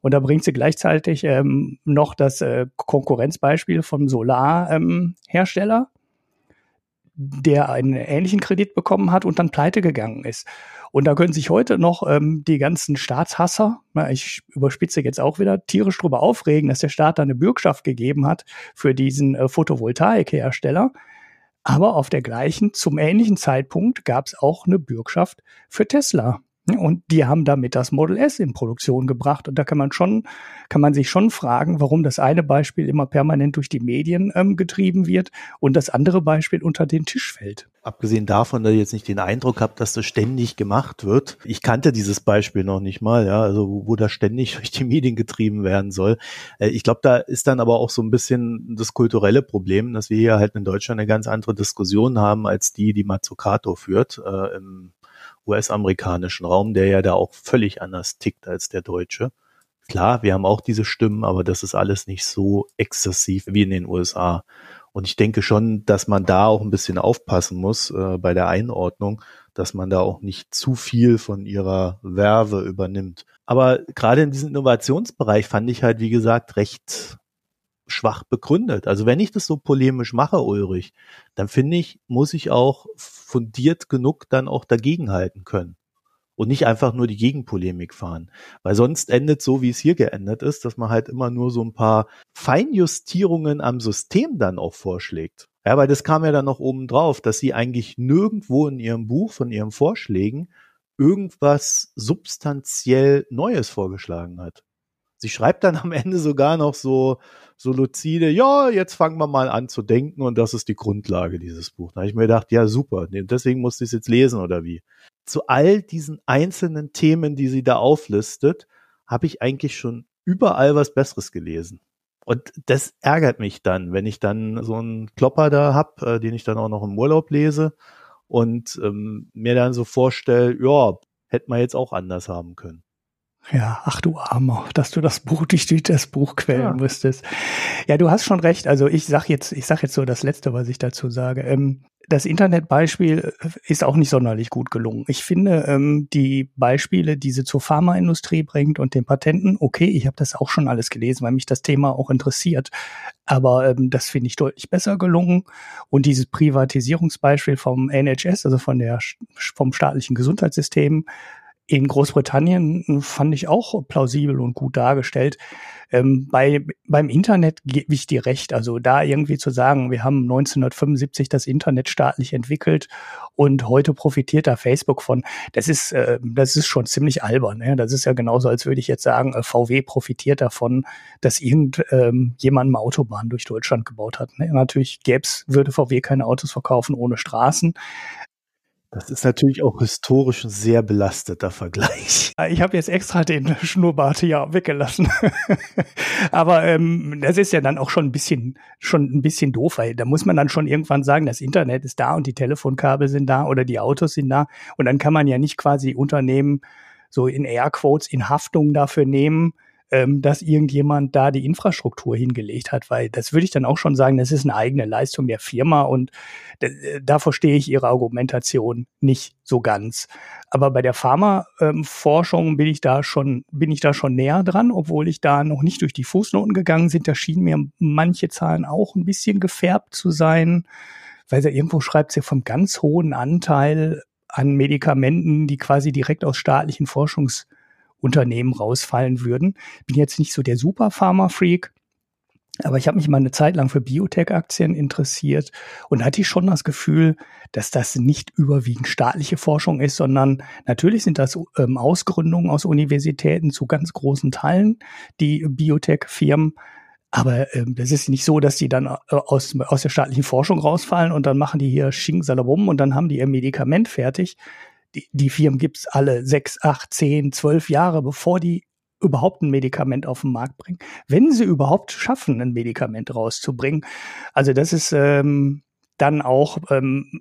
Und da bringt sie gleichzeitig ähm, noch das äh, Konkurrenzbeispiel vom Solarhersteller. Ähm, der einen ähnlichen Kredit bekommen hat und dann pleite gegangen ist. Und da können sich heute noch ähm, die ganzen Staatshasser, na, ich überspitze jetzt auch wieder, tierisch drüber aufregen, dass der Staat da eine Bürgschaft gegeben hat für diesen äh, Photovoltaikhersteller. Aber auf der gleichen, zum ähnlichen Zeitpunkt gab es auch eine Bürgschaft für Tesla. Und die haben damit das Model S in Produktion gebracht. Und da kann man schon, kann man sich schon fragen, warum das eine Beispiel immer permanent durch die Medien ähm, getrieben wird und das andere Beispiel unter den Tisch fällt. Abgesehen davon, dass ich jetzt nicht den Eindruck habe, dass das ständig gemacht wird. Ich kannte dieses Beispiel noch nicht mal, ja, also wo, wo das ständig <laughs> durch die Medien getrieben werden soll. Äh, ich glaube, da ist dann aber auch so ein bisschen das kulturelle Problem, dass wir hier halt in Deutschland eine ganz andere Diskussion haben als die, die Mazzucato führt äh, im US-amerikanischen Raum, der ja da auch völlig anders tickt als der deutsche. Klar, wir haben auch diese Stimmen, aber das ist alles nicht so exzessiv wie in den USA. Und ich denke schon, dass man da auch ein bisschen aufpassen muss äh, bei der Einordnung, dass man da auch nicht zu viel von ihrer Werbe übernimmt. Aber gerade in diesem Innovationsbereich fand ich halt, wie gesagt, recht schwach begründet. Also wenn ich das so polemisch mache, Ulrich, dann finde ich, muss ich auch fundiert genug dann auch dagegenhalten können und nicht einfach nur die Gegenpolemik fahren. Weil sonst endet so, wie es hier geendet ist, dass man halt immer nur so ein paar Feinjustierungen am System dann auch vorschlägt. Ja, weil das kam ja dann noch oben drauf, dass sie eigentlich nirgendwo in ihrem Buch von ihren Vorschlägen irgendwas substanziell Neues vorgeschlagen hat. Sie schreibt dann am Ende sogar noch so, so lucide, ja, jetzt fangen wir mal an zu denken und das ist die Grundlage dieses Buch. Da habe ich mir gedacht, ja, super, deswegen musste ich es jetzt lesen oder wie. Zu all diesen einzelnen Themen, die sie da auflistet, habe ich eigentlich schon überall was Besseres gelesen. Und das ärgert mich dann, wenn ich dann so einen Klopper da hab, äh, den ich dann auch noch im Urlaub lese und ähm, mir dann so vorstelle, ja, hätte man jetzt auch anders haben können. Ja, ach du Armer, dass du das Buch dich durch das Buch quälen ja. müsstest. Ja, du hast schon recht. Also ich sag jetzt, ich sag jetzt so das Letzte, was ich dazu sage. Ähm, das Internetbeispiel ist auch nicht sonderlich gut gelungen. Ich finde ähm, die Beispiele, die sie zur Pharmaindustrie bringt und den Patenten, okay, ich habe das auch schon alles gelesen, weil mich das Thema auch interessiert. Aber ähm, das finde ich deutlich besser gelungen. Und dieses Privatisierungsbeispiel vom NHS, also von der vom staatlichen Gesundheitssystem, in Großbritannien hm, fand ich auch plausibel und gut dargestellt. Ähm, bei, beim Internet gebe ich dir recht. Also da irgendwie zu sagen, wir haben 1975 das Internet staatlich entwickelt und heute profitiert da Facebook von, das ist, äh, das ist schon ziemlich albern. Ne? Das ist ja genauso, als würde ich jetzt sagen, äh, VW profitiert davon, dass irgend ähm, eine Autobahn durch Deutschland gebaut hat. Ne? Natürlich gäb's, würde VW keine Autos verkaufen ohne Straßen. Das ist natürlich auch historisch ein sehr belasteter Vergleich. <laughs> Ich habe jetzt extra den <laughs> Schnurrbart ja weggelassen. <laughs> Aber ähm, das ist ja dann auch schon ein bisschen, schon ein bisschen doof, weil da muss man dann schon irgendwann sagen, das Internet ist da und die Telefonkabel sind da oder die Autos sind da. Und dann kann man ja nicht quasi Unternehmen so in Airquotes in Haftung dafür nehmen, ähm, dass irgendjemand da die Infrastruktur hingelegt hat, weil das würde ich dann auch schon sagen, das ist eine eigene Leistung der Firma und äh, da verstehe ich ihre Argumentation nicht so ganz. Aber bei der Pharmaforschung ähm, bin ich da schon, bin ich da schon näher dran, obwohl ich da noch nicht durch die Fußnoten gegangen sind. Da schienen mir manche Zahlen auch ein bisschen gefärbt zu sein, weil sie irgendwo schreibt sie vom ganz hohen Anteil an Medikamenten, die quasi direkt aus staatlichen Forschungs Unternehmen rausfallen würden. Bin jetzt nicht so der super Pharma-Freak, aber ich habe mich mal eine Zeit lang für Biotech-Aktien interessiert und hatte schon das Gefühl, dass das nicht überwiegend staatliche Forschung ist, sondern natürlich sind das ähm, Ausgründungen aus Universitäten zu ganz großen Teilen, die Biotech-Firmen. Aber ähm, das ist nicht so, dass die dann äh, aus, aus der staatlichen Forschung rausfallen und dann machen die hier Sching Salabum und dann haben die ihr Medikament fertig, die, die Firmen gibt's alle sechs, acht, zehn, zwölf Jahre, bevor die überhaupt ein Medikament auf den Markt bringen. Wenn sie überhaupt schaffen, ein Medikament rauszubringen. Also das ist ähm, dann auch, ähm,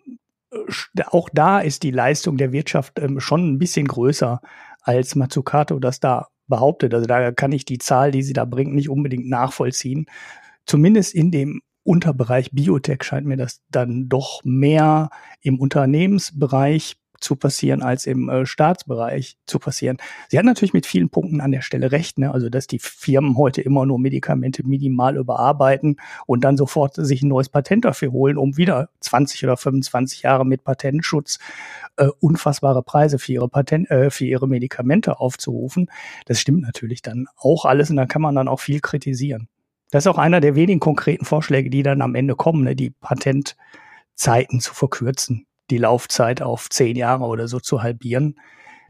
auch da ist die Leistung der Wirtschaft ähm, schon ein bisschen größer, als Mazzucato das da behauptet. Also da kann ich die Zahl, die sie da bringt, nicht unbedingt nachvollziehen. Zumindest in dem Unterbereich Biotech scheint mir das dann doch mehr im Unternehmensbereich zu passieren als im äh, Staatsbereich zu passieren. Sie hat natürlich mit vielen Punkten an der Stelle recht, ne? also dass die Firmen heute immer nur Medikamente minimal überarbeiten und dann sofort sich ein neues Patent dafür holen, um wieder 20 oder 25 Jahre mit Patentschutz äh, unfassbare Preise für ihre Patent, äh, für ihre Medikamente aufzurufen. Das stimmt natürlich dann auch alles und da kann man dann auch viel kritisieren. Das ist auch einer der wenigen konkreten Vorschläge, die dann am Ende kommen, ne? die Patent Zeiten zu verkürzen, die Laufzeit auf zehn Jahre oder so zu halbieren,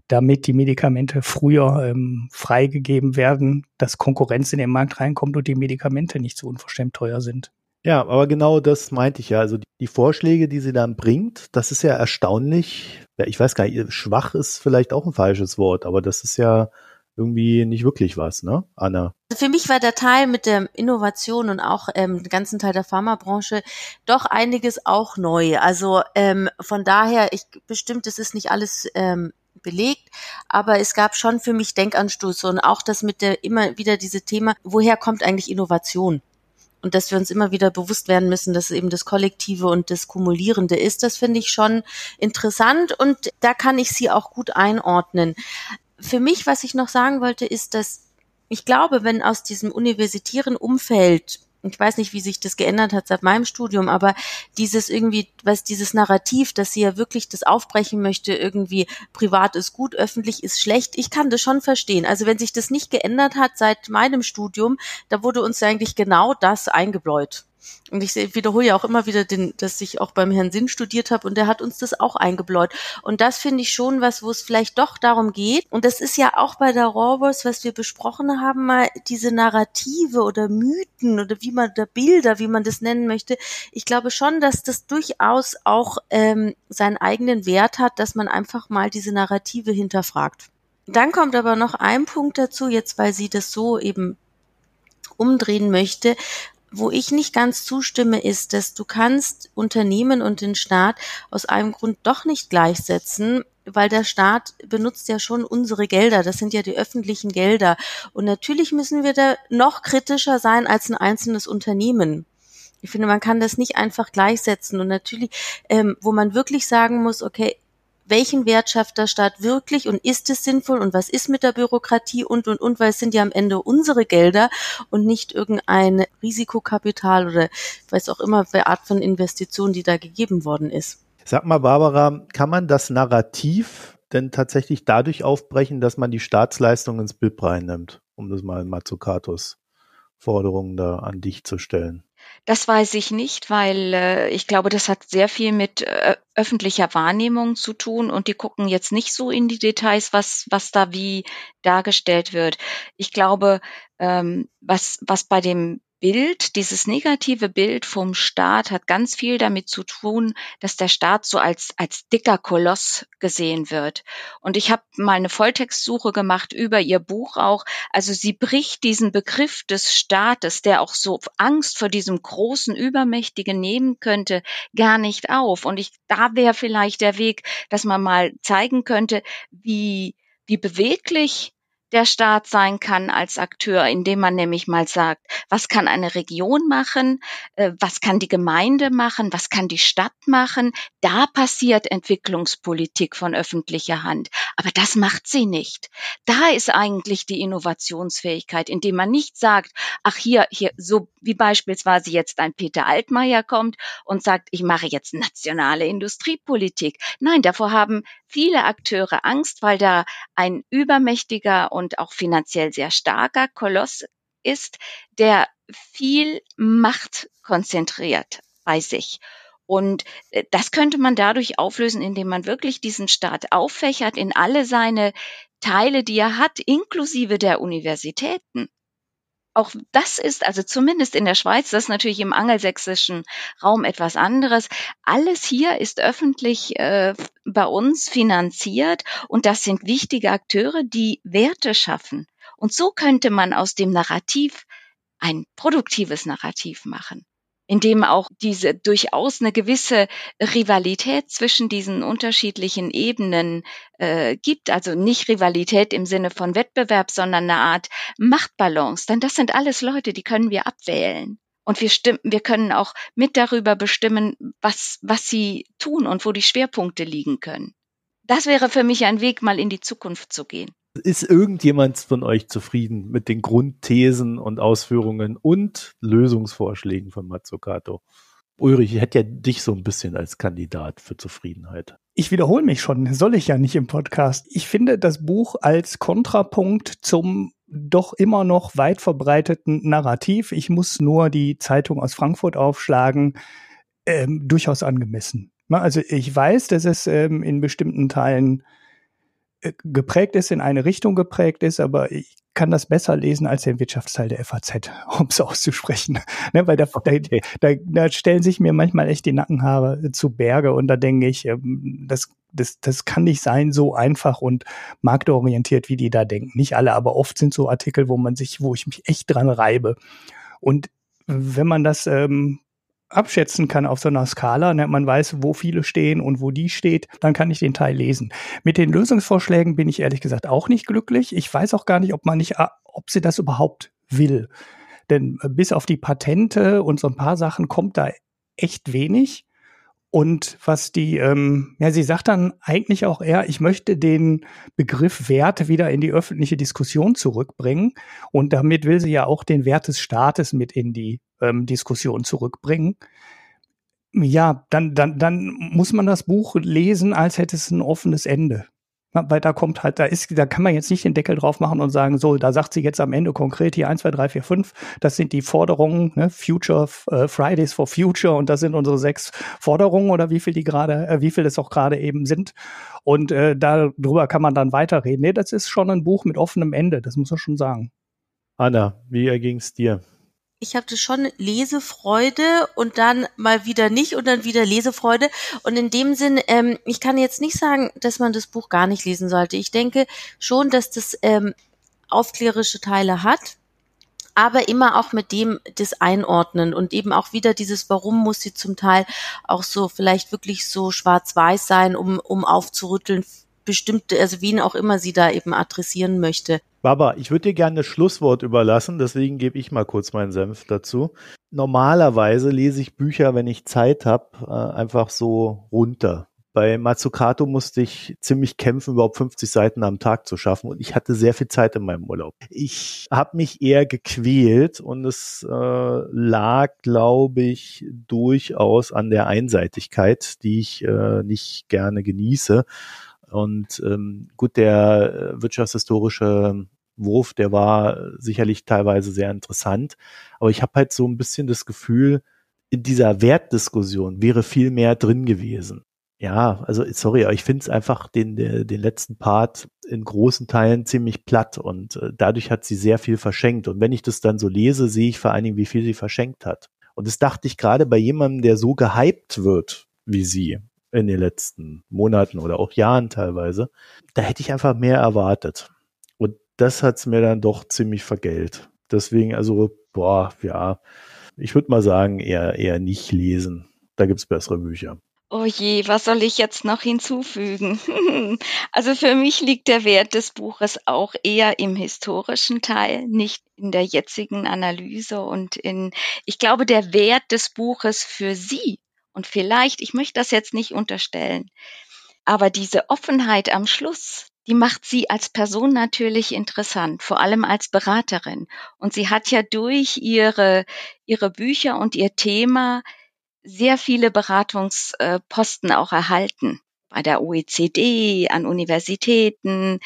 damit die Medikamente früher ähm, freigegeben werden, dass Konkurrenz in den Markt reinkommt und die Medikamente nicht so unverschämt teuer sind. Ja, aber genau das meinte ich ja. Also die Vorschläge, die sie dann bringt, das ist ja erstaunlich. Ich weiß gar nicht, schwach ist vielleicht auch ein falsches Wort, aber das ist ja irgendwie nicht wirklich was, ne, Anna? Also für mich war der Teil mit der Innovation und auch ähm, den ganzen Teil der Pharmabranche doch einiges auch neu. Also ähm, von daher, ich bestimmt, es ist nicht alles ähm, belegt, aber es gab schon für mich Denkanstoße und auch das mit der immer wieder diese Thema, woher kommt eigentlich Innovation? Und dass wir uns immer wieder bewusst werden müssen, dass eben das Kollektive und das Kumulierende ist, das finde ich schon interessant und da kann ich sie auch gut einordnen für mich, was ich noch sagen wollte, ist, dass ich glaube, wenn aus diesem universitären Umfeld ich weiß nicht, wie sich das geändert hat seit meinem Studium, aber dieses irgendwie, was dieses Narrativ, dass sie ja wirklich das aufbrechen möchte, irgendwie privat ist gut, öffentlich ist schlecht, ich kann das schon verstehen. Also wenn sich das nicht geändert hat seit meinem Studium, da wurde uns eigentlich genau das eingebläut. Und ich wiederhole ja auch immer wieder, den, dass ich auch beim Herrn Sinn studiert habe und der hat uns das auch eingebläut. Und das finde ich schon was, wo es vielleicht doch darum geht. Und das ist ja auch bei der Rawbos, was wir besprochen haben, mal diese Narrative oder Mythen oder wie man der Bilder, wie man das nennen möchte. Ich glaube schon, dass das durchaus auch ähm, seinen eigenen Wert hat, dass man einfach mal diese Narrative hinterfragt. Dann kommt aber noch ein Punkt dazu, jetzt weil sie das so eben umdrehen möchte, wo ich nicht ganz zustimme, ist, dass du kannst Unternehmen und den Staat aus einem Grund doch nicht gleichsetzen, weil der Staat benutzt ja schon unsere Gelder. Das sind ja die öffentlichen Gelder. Und natürlich müssen wir da noch kritischer sein als ein einzelnes Unternehmen. Ich finde, man kann das nicht einfach gleichsetzen. Und natürlich, ähm, wo man wirklich sagen muss, okay, welchen Wert schafft der Staat wirklich und ist es sinnvoll und was ist mit der Bürokratie und, und, und, weil es sind ja am Ende unsere Gelder und nicht irgendein Risikokapital oder weiß auch immer, wer Art von Investition, die da gegeben worden ist. Sag mal, Barbara, kann man das Narrativ denn tatsächlich dadurch aufbrechen, dass man die Staatsleistung ins Bild reinnimmt, um das mal in Mazzucatos Forderungen da an dich zu stellen? Das weiß ich nicht, weil äh, ich glaube, das hat sehr viel mit äh, öffentlicher Wahrnehmung zu tun und die gucken jetzt nicht so in die Details, was, was da wie dargestellt wird. Ich glaube, ähm, was, was bei dem Bild, dieses negative Bild vom Staat hat ganz viel damit zu tun, dass der Staat so als, als dicker Koloss gesehen wird. Und ich habe mal eine Volltextsuche gemacht über ihr Buch auch. Also sie bricht diesen Begriff des Staates, der auch so Angst vor diesem großen, übermächtigen nehmen könnte, gar nicht auf. Und ich, da wäre vielleicht der Weg, dass man mal zeigen könnte, wie, wie beweglich der Staat sein kann als Akteur, indem man nämlich mal sagt, was kann eine Region machen, äh, was kann die Gemeinde machen, was kann die Stadt machen. Da passiert Entwicklungspolitik von öffentlicher Hand. Aber das macht sie nicht. Da ist eigentlich die Innovationsfähigkeit, indem man nicht sagt, ach hier, hier, so wie beispielsweise jetzt ein Peter Altmaier kommt und sagt, ich mache jetzt nationale Industriepolitik. Nein, davor haben viele Akteure Angst, weil da ein übermächtiger und auch finanziell sehr starker Koloss ist, der viel Macht konzentriert bei sich. Und äh, das könnte man dadurch auflösen, indem man wirklich diesen Staat auffächert in alle seine Teile, die er hat, inklusive der Universitäten auch das ist, also zumindest in der Schweiz, das ist natürlich im angelsächsischen Raum etwas anderes. Alles hier ist öffentlich äh, bei uns finanziert und das sind wichtige Akteure, die Werte schaffen. Und so könnte man aus dem Narrativ ein produktives Narrativ machen in dem auch diese durchaus eine gewisse Rivalität zwischen diesen unterschiedlichen Ebenen äh, gibt. Also nicht Rivalität im Sinne von Wettbewerb, sondern eine Art Machtbalance. Denn das sind alles Leute, die können wir abwählen. Und wir, stimmen, wir können auch mit darüber bestimmen, was, was sie tun und wo die Schwerpunkte liegen können. Das wäre für mich ein Weg, mal in die Zukunft zu gehen. Ist irgendjemand von euch zufrieden mit den Grundthesen und Ausführungen und Lösungsvorschlägen von Mazzucato? Ulrich, ich hätte ja dich so ein bisschen als Kandidat für Zufriedenheit. Ich wiederhole mich schon, soll ich ja nicht im Podcast. Ich finde das Buch als Kontrapunkt zum doch immer noch weit verbreiteten Narrativ. Ich muss nur die Zeitung aus Frankfurt aufschlagen ähm, durchaus angemessen. Also ich weiß, dass es ähm, in bestimmten Teilen geprägt ist, in eine Richtung geprägt ist, aber ich kann das besser lesen als den Wirtschaftsteil der FAZ, <laughs> um es auszusprechen. <laughs> ne, weil da, okay. da, da, stellen sich mir manchmal echt die Nackenhaare zu Berge und da denke ich, ähm, das, das, das kann nicht sein, so einfach und marktorientiert, wie die da denken. Nicht alle, aber oft sind so Artikel, wo man sich, wo ich mich echt dran reibe. Und wenn man das ähm, abschätzen kann auf so einer Skala, ne, man weiß, wo viele stehen und wo die steht, dann kann ich den Teil lesen. Mit den Lösungsvorschlägen bin ich ehrlich gesagt auch nicht glücklich. Ich weiß auch gar nicht, ob man nicht, ob sie das überhaupt will. Denn äh, bis auf die Patente und so ein paar Sachen kommt da echt wenig. Und was die, ähm, ja, sie sagt dann eigentlich auch eher, ich möchte den Begriff Werte wieder in die öffentliche Diskussion zurückbringen. Und damit will sie ja auch den Wert des Staates mit in die ähm, Diskussion zurückbringen. Ja, dann, dann, dann muss man das Buch lesen, als hätte es ein offenes Ende. Weil da kommt halt, da ist, da kann man jetzt nicht den Deckel drauf machen und sagen, so, da sagt sie jetzt am Ende konkret hier 1, 2, 3, 4, 5, das sind die Forderungen, ne, Future, äh, Fridays for Future und das sind unsere sechs Forderungen oder wie viel die gerade, äh, wie viel das auch gerade eben sind. Und äh, darüber kann man dann weiterreden. Nee, das ist schon ein Buch mit offenem Ende, das muss man schon sagen. Anna, wie erging es dir? Ich hatte schon Lesefreude und dann mal wieder nicht und dann wieder Lesefreude. Und in dem Sinn, ähm, ich kann jetzt nicht sagen, dass man das Buch gar nicht lesen sollte. Ich denke schon, dass das ähm, aufklärische Teile hat, aber immer auch mit dem das Einordnen und eben auch wieder dieses, warum muss sie zum Teil auch so vielleicht wirklich so schwarz-weiß sein, um, um aufzurütteln, bestimmte, also wen auch immer sie da eben adressieren möchte. Baba, ich würde dir gerne das Schlusswort überlassen, deswegen gebe ich mal kurz meinen Senf dazu. Normalerweise lese ich Bücher, wenn ich Zeit habe, äh, einfach so runter. Bei Matsukato musste ich ziemlich kämpfen, überhaupt 50 Seiten am Tag zu schaffen und ich hatte sehr viel Zeit in meinem Urlaub. Ich habe mich eher gequält und es äh, lag, glaube ich, durchaus an der Einseitigkeit, die ich äh, nicht gerne genieße. Und ähm, gut, der äh, wirtschaftshistorische Wurf, der war sicherlich teilweise sehr interessant. Aber ich habe halt so ein bisschen das Gefühl, in dieser Wertdiskussion wäre viel mehr drin gewesen. Ja, also sorry, aber ich finde es einfach den, den letzten Part in großen Teilen ziemlich platt und äh, dadurch hat sie sehr viel verschenkt. Und wenn ich das dann so lese, sehe ich vor allen Dingen, wie viel sie verschenkt hat. Und das dachte ich gerade bei jemandem, der so gehypt wird wie sie in den letzten Monaten oder auch Jahren teilweise, da hätte ich einfach mehr erwartet das hat's mir dann doch ziemlich vergällt. Deswegen, also, boah, ja, ich würde mal sagen, eher, eher nicht lesen. Da gibt's bessere Bücher. Oh je, was soll ich jetzt noch hinzufügen? <laughs> also für mich liegt der Wert des Buches auch eher im historischen Teil, nicht in der jetzigen Analyse und in, ich glaube, der Wert des Buches für Sie und vielleicht, ich möchte das jetzt nicht unterstellen, aber diese Offenheit am Schluss, die macht sie als Person natürlich interessant, vor allem als Beraterin. Und sie hat ja durch ihre, ihre Bücher und ihr Thema sehr viele Beratungsposten auch erhalten. Bei der OECD, an Universitäten.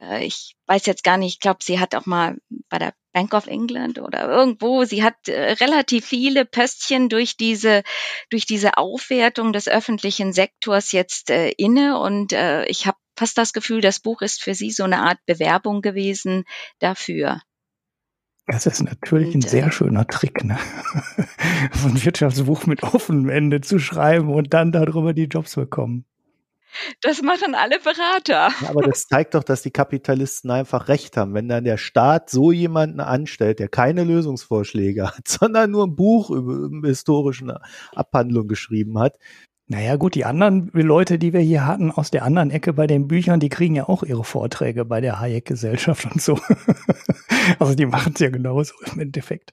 Äh, ich weiß jetzt gar nicht, ich glaube, sie hat auch mal bei der Bank of England oder irgendwo. Sie hat äh, relativ viele Pöstchen durch diese, durch diese Aufwertung des öffentlichen Sektors jetzt äh, inne und äh, ich habe fast das Gefühl, das Buch ist für Sie so eine Art Bewerbung gewesen dafür. Das ist natürlich ein sehr äh, schöner Trick, ne? <laughs> so ein Wirtschaftsbuch mit offenem Ende zu schreiben und dann darüber die Jobs bekommen. Das machen alle Berater. Ja, aber das zeigt doch, dass die Kapitalisten einfach recht haben. Wenn dann der Staat so jemanden anstellt, der keine Lösungsvorschläge hat, <laughs> sondern nur ein Buch über, über historischen Abhandlung geschrieben hat, naja, gut, die anderen Leute, die wir hier hatten aus der anderen Ecke bei den Büchern, die kriegen ja auch ihre Vorträge bei der Hayek-Gesellschaft und so. <laughs> also die machen es ja genauso im Endeffekt.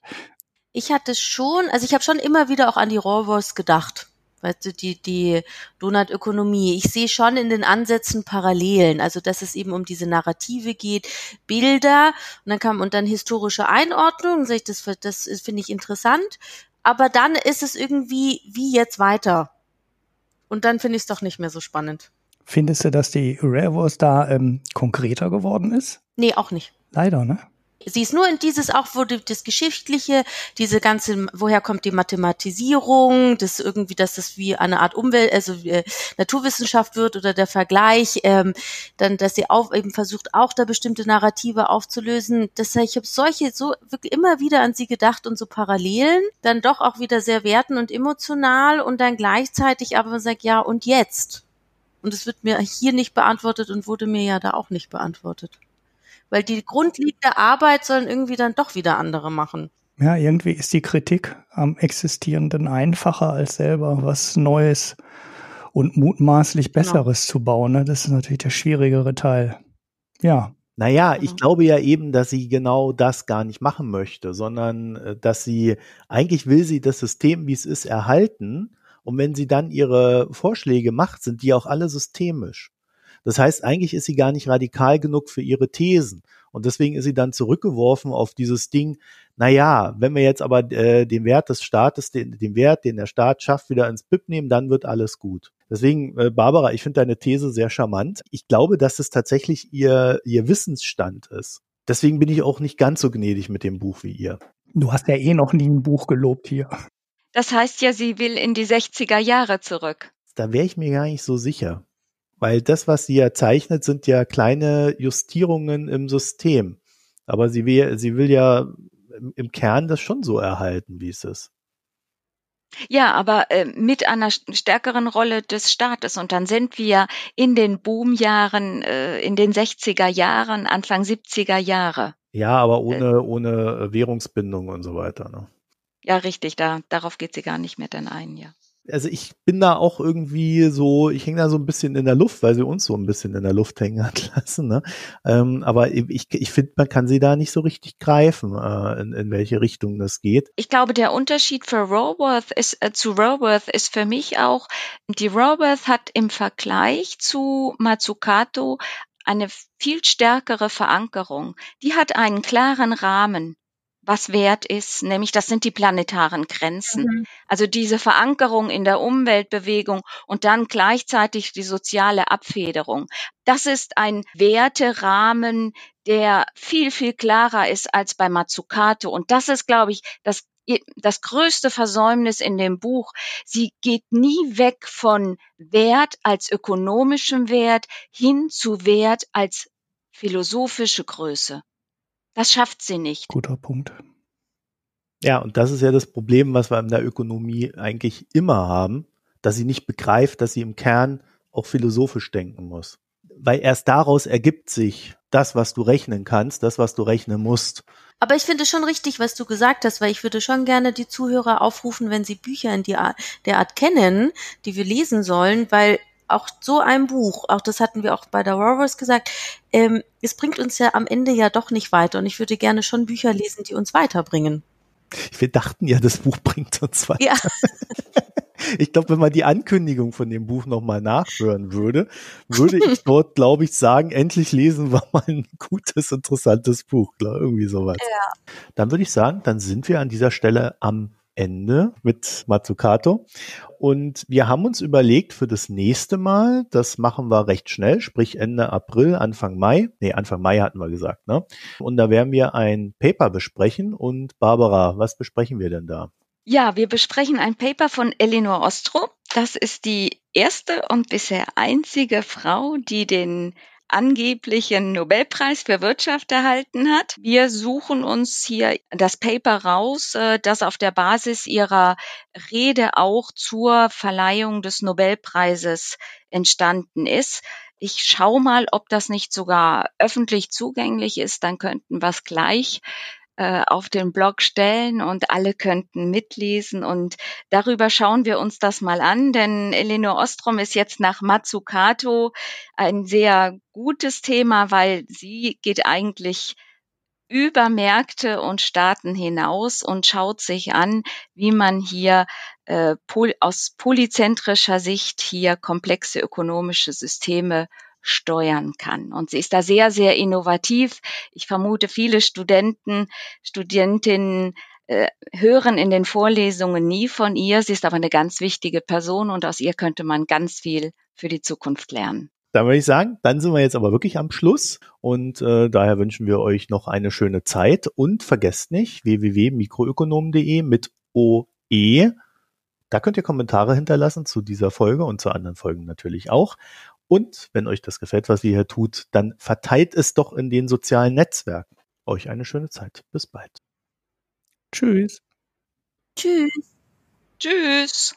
Ich hatte schon, also ich habe schon immer wieder auch an die Rawls gedacht. Weißt du, die, die Donutökonomie. Ich sehe schon in den Ansätzen Parallelen, also dass es eben um diese Narrative geht, Bilder und dann kam und dann historische Einordnung. Das, das finde ich interessant. Aber dann ist es irgendwie, wie jetzt weiter? Und dann finde ich es doch nicht mehr so spannend. Findest du, dass die Rare Wars da ähm, konkreter geworden ist? Nee, auch nicht. Leider, ne? Sie ist nur in dieses auch, wo das Geschichtliche, diese ganze, woher kommt die Mathematisierung, das irgendwie, dass das wie eine Art Umwelt, also äh, Naturwissenschaft wird oder der Vergleich, ähm, dann, dass sie auch eben versucht, auch da bestimmte Narrative aufzulösen. Das ich habe solche so wirklich immer wieder an sie gedacht und so Parallelen, dann doch auch wieder sehr werten und emotional und dann gleichzeitig aber sagt, ja, und jetzt? Und es wird mir hier nicht beantwortet und wurde mir ja da auch nicht beantwortet weil die grundlegende Arbeit sollen irgendwie dann doch wieder andere machen. Ja, irgendwie ist die Kritik am Existierenden einfacher als selber was Neues und mutmaßlich genau. Besseres genau. zu bauen. Ne? Das ist natürlich der schwierigere Teil. Ja. Naja, ich glaube ja eben, dass sie genau das gar nicht machen möchte, sondern äh, dass sie, eigentlich will sie das System, wie es ist, erhalten. Und wenn sie dann ihre Vorschläge macht, sind die auch alle systemisch. Das heißt, eigentlich ist sie gar nicht radikal genug für ihre Thesen. Und deswegen ist sie dann zurückgeworfen auf dieses Ding, na ja, wenn wir jetzt aber äh, den Wert des Staates, den, den Wert, den der Staat schafft, wieder ins BIP nehmen, dann wird alles gut. Deswegen, äh, Barbara, ich finde deine These sehr charmant. Ich glaube, dass es tatsächlich ihr, ihr Wissensstand ist. Deswegen bin ich auch nicht ganz so gnädig mit dem Buch wie ihr. Du hast ja eh noch nie ein Buch gelobt hier. Das heißt ja, sie will in die 60er Jahre zurück. Da wäre ich mir gar nicht so sicher. Weil das, was sie ja zeichnet, sind ja kleine Justierungen im System. Aber sie will, sie will ja im Kern das schon so erhalten, wie es ist. Ja, aber äh, mit einer stärkeren Rolle des Staates. Und dann sind wir in den Boomjahren, äh, in den 60er Jahren, Anfang 70er Jahre. Ja, aber ohne, äh, ohne Währungsbindung und so weiter. Ne? Ja, richtig, da, darauf geht sie gar nicht mehr dann ein, ja also ich bin da auch irgendwie so, ich hänge da so ein bisschen in der Luft, weil sie uns so ein bisschen in der Luft hängen <laughs> hat lassen. Ne? Ähm, aber ich, ich finde, man kann sie da nicht so richtig greifen, äh, in, in welche Richtung das geht. Ich glaube, der Unterschied für Raworth ist, äh, zu Raworth ist für mich auch, die Raworth hat im Vergleich zu Matsukato eine viel stärkere Verankerung. Die hat einen klaren Rahmen was wert ist, nämlich das sind die planetaren Grenzen. Mhm. Also diese Verankerung in der Umweltbewegung und dann gleichzeitig die soziale Abfederung. Das ist ein Werterahmen, der viel, viel klarer ist als bei Matsukato. Und das ist, glaube ich, das das größte Versäumnis in dem Buch. Sie geht nie weg von Wert als ökonomischem Wert hin zu Wert als philosophische Größe. Das schafft sie nicht. Guter Punkt. Ja, und das ist ja das Problem, was wir in der Ökonomie eigentlich immer haben, dass sie nicht begreift, dass sie im Kern auch philosophisch denken muss. Weil erst daraus ergibt sich das, was du rechnen kannst, das, was du rechnen musst. Aber ich finde schon richtig, was du gesagt hast, weil ich würde schon gerne die Zuhörer aufrufen, wenn sie Bücher in die Art, der Art kennen, die wir lesen sollen, weil auch so ein Buch, auch das hatten wir auch bei der Rovers gesagt, ähm, es bringt uns ja am Ende ja doch nicht weiter. Und ich würde gerne schon Bücher lesen, die uns weiterbringen. Wir dachten ja, das Buch bringt uns weiter. Ja. <laughs> Ich glaube, wenn man die Ankündigung von dem Buch nochmal nachhören würde, würde ich dort, <laughs> glaube ich, sagen, endlich lesen wir mal ein gutes, interessantes Buch. Glaub, irgendwie sowas. Ja. Dann würde ich sagen, dann sind wir an dieser Stelle am Ende mit Matsukato. Und wir haben uns überlegt für das nächste Mal, das machen wir recht schnell, sprich Ende April, Anfang Mai. Nee, Anfang Mai hatten wir gesagt, ne? Und da werden wir ein Paper besprechen. Und Barbara, was besprechen wir denn da? Ja, wir besprechen ein Paper von Elinor Ostro. Das ist die erste und bisher einzige Frau, die den angeblichen Nobelpreis für Wirtschaft erhalten hat. Wir suchen uns hier das Paper raus, äh, das auf der Basis ihrer Rede auch zur Verleihung des Nobelpreises entstanden ist. Ich schaue mal, ob das nicht sogar öffentlich zugänglich ist, dann könnten wir es gleich auf den Blog stellen und alle könnten mitlesen. Und darüber schauen wir uns das mal an, denn Elinor Ostrom ist jetzt nach Matsukato ein sehr gutes Thema, weil sie geht eigentlich über Märkte und Staaten hinaus und schaut sich an, wie man hier äh, pol aus polyzentrischer Sicht hier komplexe ökonomische Systeme steuern kann. Und sie ist da sehr, sehr innovativ. Ich vermute, viele Studenten, Studentinnen äh, hören in den Vorlesungen nie von ihr. Sie ist aber eine ganz wichtige Person und aus ihr könnte man ganz viel für die Zukunft lernen. dann würde ich sagen, dann sind wir jetzt aber wirklich am Schluss und äh, daher wünschen wir euch noch eine schöne Zeit und vergesst nicht www.mikroökonomen.de mit OE. Da könnt ihr Kommentare hinterlassen zu dieser Folge und zu anderen Folgen natürlich auch. Und wenn euch das gefällt, was ihr hier tut, dann verteilt es doch in den sozialen Netzwerken. Euch eine schöne Zeit. Bis bald. Tschüss. Tschüss. Tschüss.